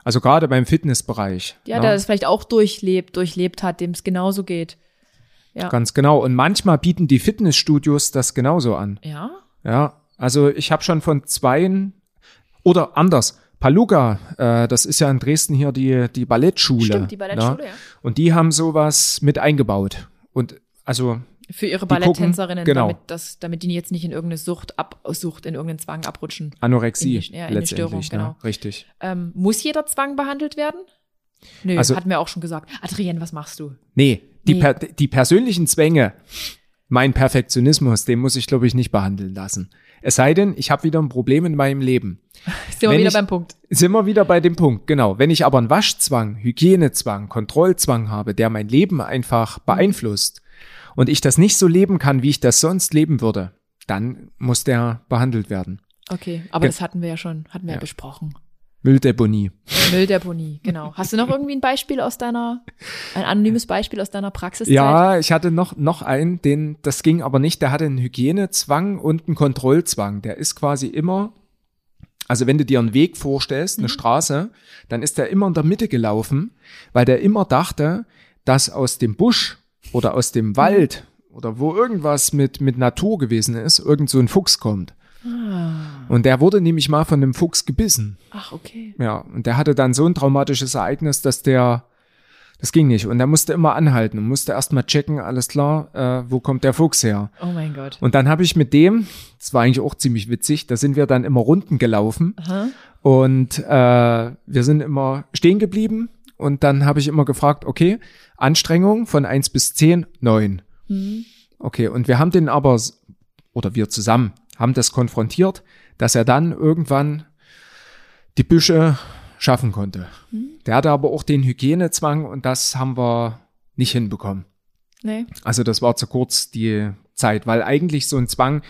Also gerade beim Fitnessbereich. Ja, ne? der das vielleicht auch durchlebt, durchlebt hat, dem es genauso geht. Ja. Ganz genau. Und manchmal bieten die Fitnessstudios das genauso an. Ja? Ja, also ich habe schon von zweien oder anders. Paluga, äh, das ist ja in Dresden hier die, die Ballettschule. Stimmt, die Ballettschule, ne? ja. Und die haben sowas mit eingebaut. Und also, Für ihre Balletttänzerinnen, genau. damit, das, damit die jetzt nicht in irgendeine Sucht, ab, Sucht, in irgendeinen Zwang abrutschen. Anorexie In die- ja, in letztendlich, Störung, ne? genau. richtig. Ähm, muss jeder Zwang behandelt werden? Nö, Also- hatten wir auch schon gesagt. Adrienne, was machst du? Nee, die, Nee. Per, die persönlichen Zwänge, mein Perfektionismus, den muss ich, glaube ich, nicht behandeln lassen. Es sei denn, ich habe wieder ein Problem in meinem Leben. Sind wir wieder ich- beim Punkt. Sind wir wieder bei dem Punkt, genau. Wenn ich aber einen Waschzwang, Hygienezwang, Kontrollzwang habe, der mein Leben einfach beeinflusst und ich das nicht so leben kann, wie ich das sonst leben würde, dann muss der behandelt werden. Okay, aber Ge- das hatten wir ja schon, hatten wir ja Ja. besprochen. Mülldeponie. Mülldeponie, genau. Hast du noch irgendwie ein Beispiel aus deiner, ein anonymes Beispiel aus deiner Praxiszeit? Ja, ich hatte noch, noch einen, den, das ging aber nicht, der hatte einen Hygienezwang und einen Kontrollzwang. Der ist quasi immer, also wenn du dir einen Weg vorstellst, eine Straße, dann ist der immer in der Mitte gelaufen, weil der immer dachte, dass aus dem Busch oder aus dem Wald oder wo irgendwas mit, mit Natur gewesen ist, irgend so ein Fuchs kommt. Ah, Und der wurde nämlich mal von einem Fuchs gebissen. ach, okay. Ja, und der hatte dann so ein traumatisches Ereignis, dass der, das ging nicht. Und der musste immer anhalten und musste erstmal checken, alles klar, äh, wo kommt der Fuchs her? Oh mein Gott. Und dann habe ich mit dem, das war eigentlich auch ziemlich witzig, da sind wir dann immer Runden gelaufen Aha. und äh, wir sind immer stehen geblieben und dann habe ich immer gefragt, okay, Anstrengung von eins bis zehn neun. Mhm. Okay, und wir haben den aber, oder wir zusammen, haben das konfrontiert, dass er dann irgendwann die Büsche schaffen konnte. Der hatte aber auch den Hygienezwang und das haben wir nicht hinbekommen. Nee. Also das war zu kurz die Zeit, weil eigentlich so ein Zwang,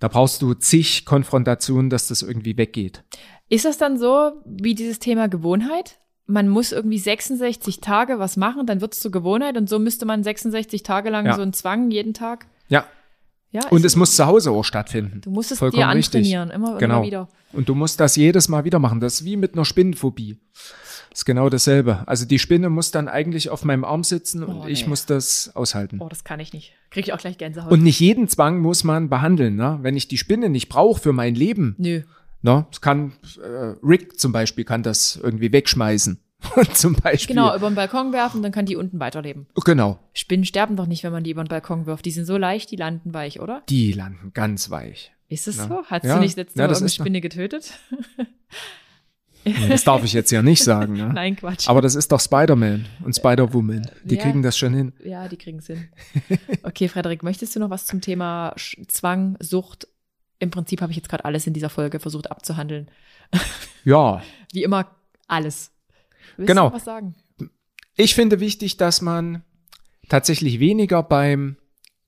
da brauchst du zig Konfrontationen, dass das irgendwie weggeht. Ist das dann so wie dieses Thema Gewohnheit? Man muss irgendwie 66 Tage was machen, dann wird es zur Gewohnheit und so müsste man 66 Tage lang Ja. so einen Zwang jeden Tag. Ja, Ja, und es muss zu Hause auch stattfinden. du musst es vollkommen dir richtig. antrainieren, immer, Genau. immer wieder. Und du musst das jedes Mal wieder machen. Das ist wie mit einer Spinnenphobie. Das ist genau dasselbe. Also die Spinne muss dann eigentlich auf meinem Arm sitzen und Oh, ich nee. muss das aushalten. Oh, das kann ich nicht. Krieg ich auch gleich Gänsehaut. Und nicht jeden Zwang muss man behandeln. Ne? Wenn ich die Spinne nicht brauche für mein Leben, Nö. Ne? das kann äh, Rick zum Beispiel kann das irgendwie wegschmeißen. zum Beispiel. Genau, über den Balkon werfen, dann kann die unten weiterleben. Genau. Spinnen sterben doch nicht, wenn man die über den Balkon wirft. Die sind so leicht, die landen weich, oder? Die landen ganz weich. Ist es Ja. so? Hast Ja. du nicht letzte Ja, Woche eine doch- Spinne getötet? Das darf ich jetzt ja nicht sagen. Ne? Nein, Quatsch. Aber das ist doch Spider-Man und Spider-Woman. Die Ja. kriegen das schon hin. ja, die kriegen es hin. Okay, Frederik, möchtest du noch was zum Thema Zwang, Sucht? Im Prinzip habe ich jetzt gerade alles in dieser Folge versucht abzuhandeln. Ja, Wie immer alles. Willst Genau. was sagen? Ich finde wichtig, dass man tatsächlich weniger beim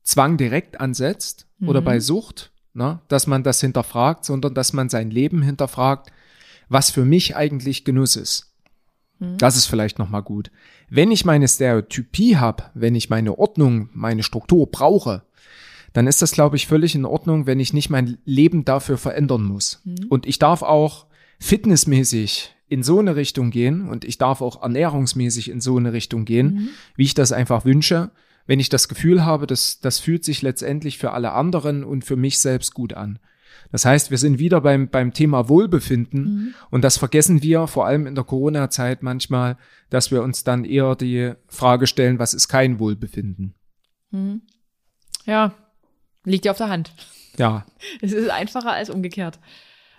Zwang direkt ansetzt oder Mhm. bei Sucht, ne, dass man das hinterfragt, sondern dass man sein Leben hinterfragt, was für mich eigentlich Genuss ist. Mhm. Das ist vielleicht nochmal gut. Wenn ich meine Stereotypie habe, wenn ich meine Ordnung, meine Struktur brauche, dann ist das, glaube ich, völlig in Ordnung, wenn ich nicht mein Leben dafür verändern muss. Und ich darf auch fitnessmäßig in so eine Richtung gehen und ich darf auch ernährungsmäßig in so eine Richtung gehen, wie ich das einfach wünsche, wenn ich das Gefühl habe, dass das fühlt sich letztendlich für alle anderen und für mich selbst gut an. Das heißt, wir sind wieder beim, beim Thema Wohlbefinden. Und das vergessen wir vor allem in der Corona-Zeit manchmal, dass wir uns dann eher die Frage stellen, was ist kein Wohlbefinden? Ja, liegt ja auf der Hand. Ja, Es ist einfacher als umgekehrt.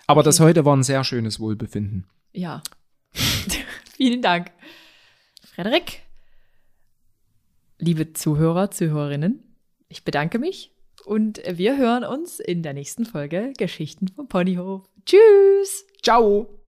aber das heute war ein sehr schönes Wohlbefinden. Ja. Vielen Dank. Frederik, liebe Zuhörer, Zuhörerinnen, ich bedanke mich und wir hören uns in der nächsten Folge Geschichten vom Ponyhof. Tschüss! Ciao!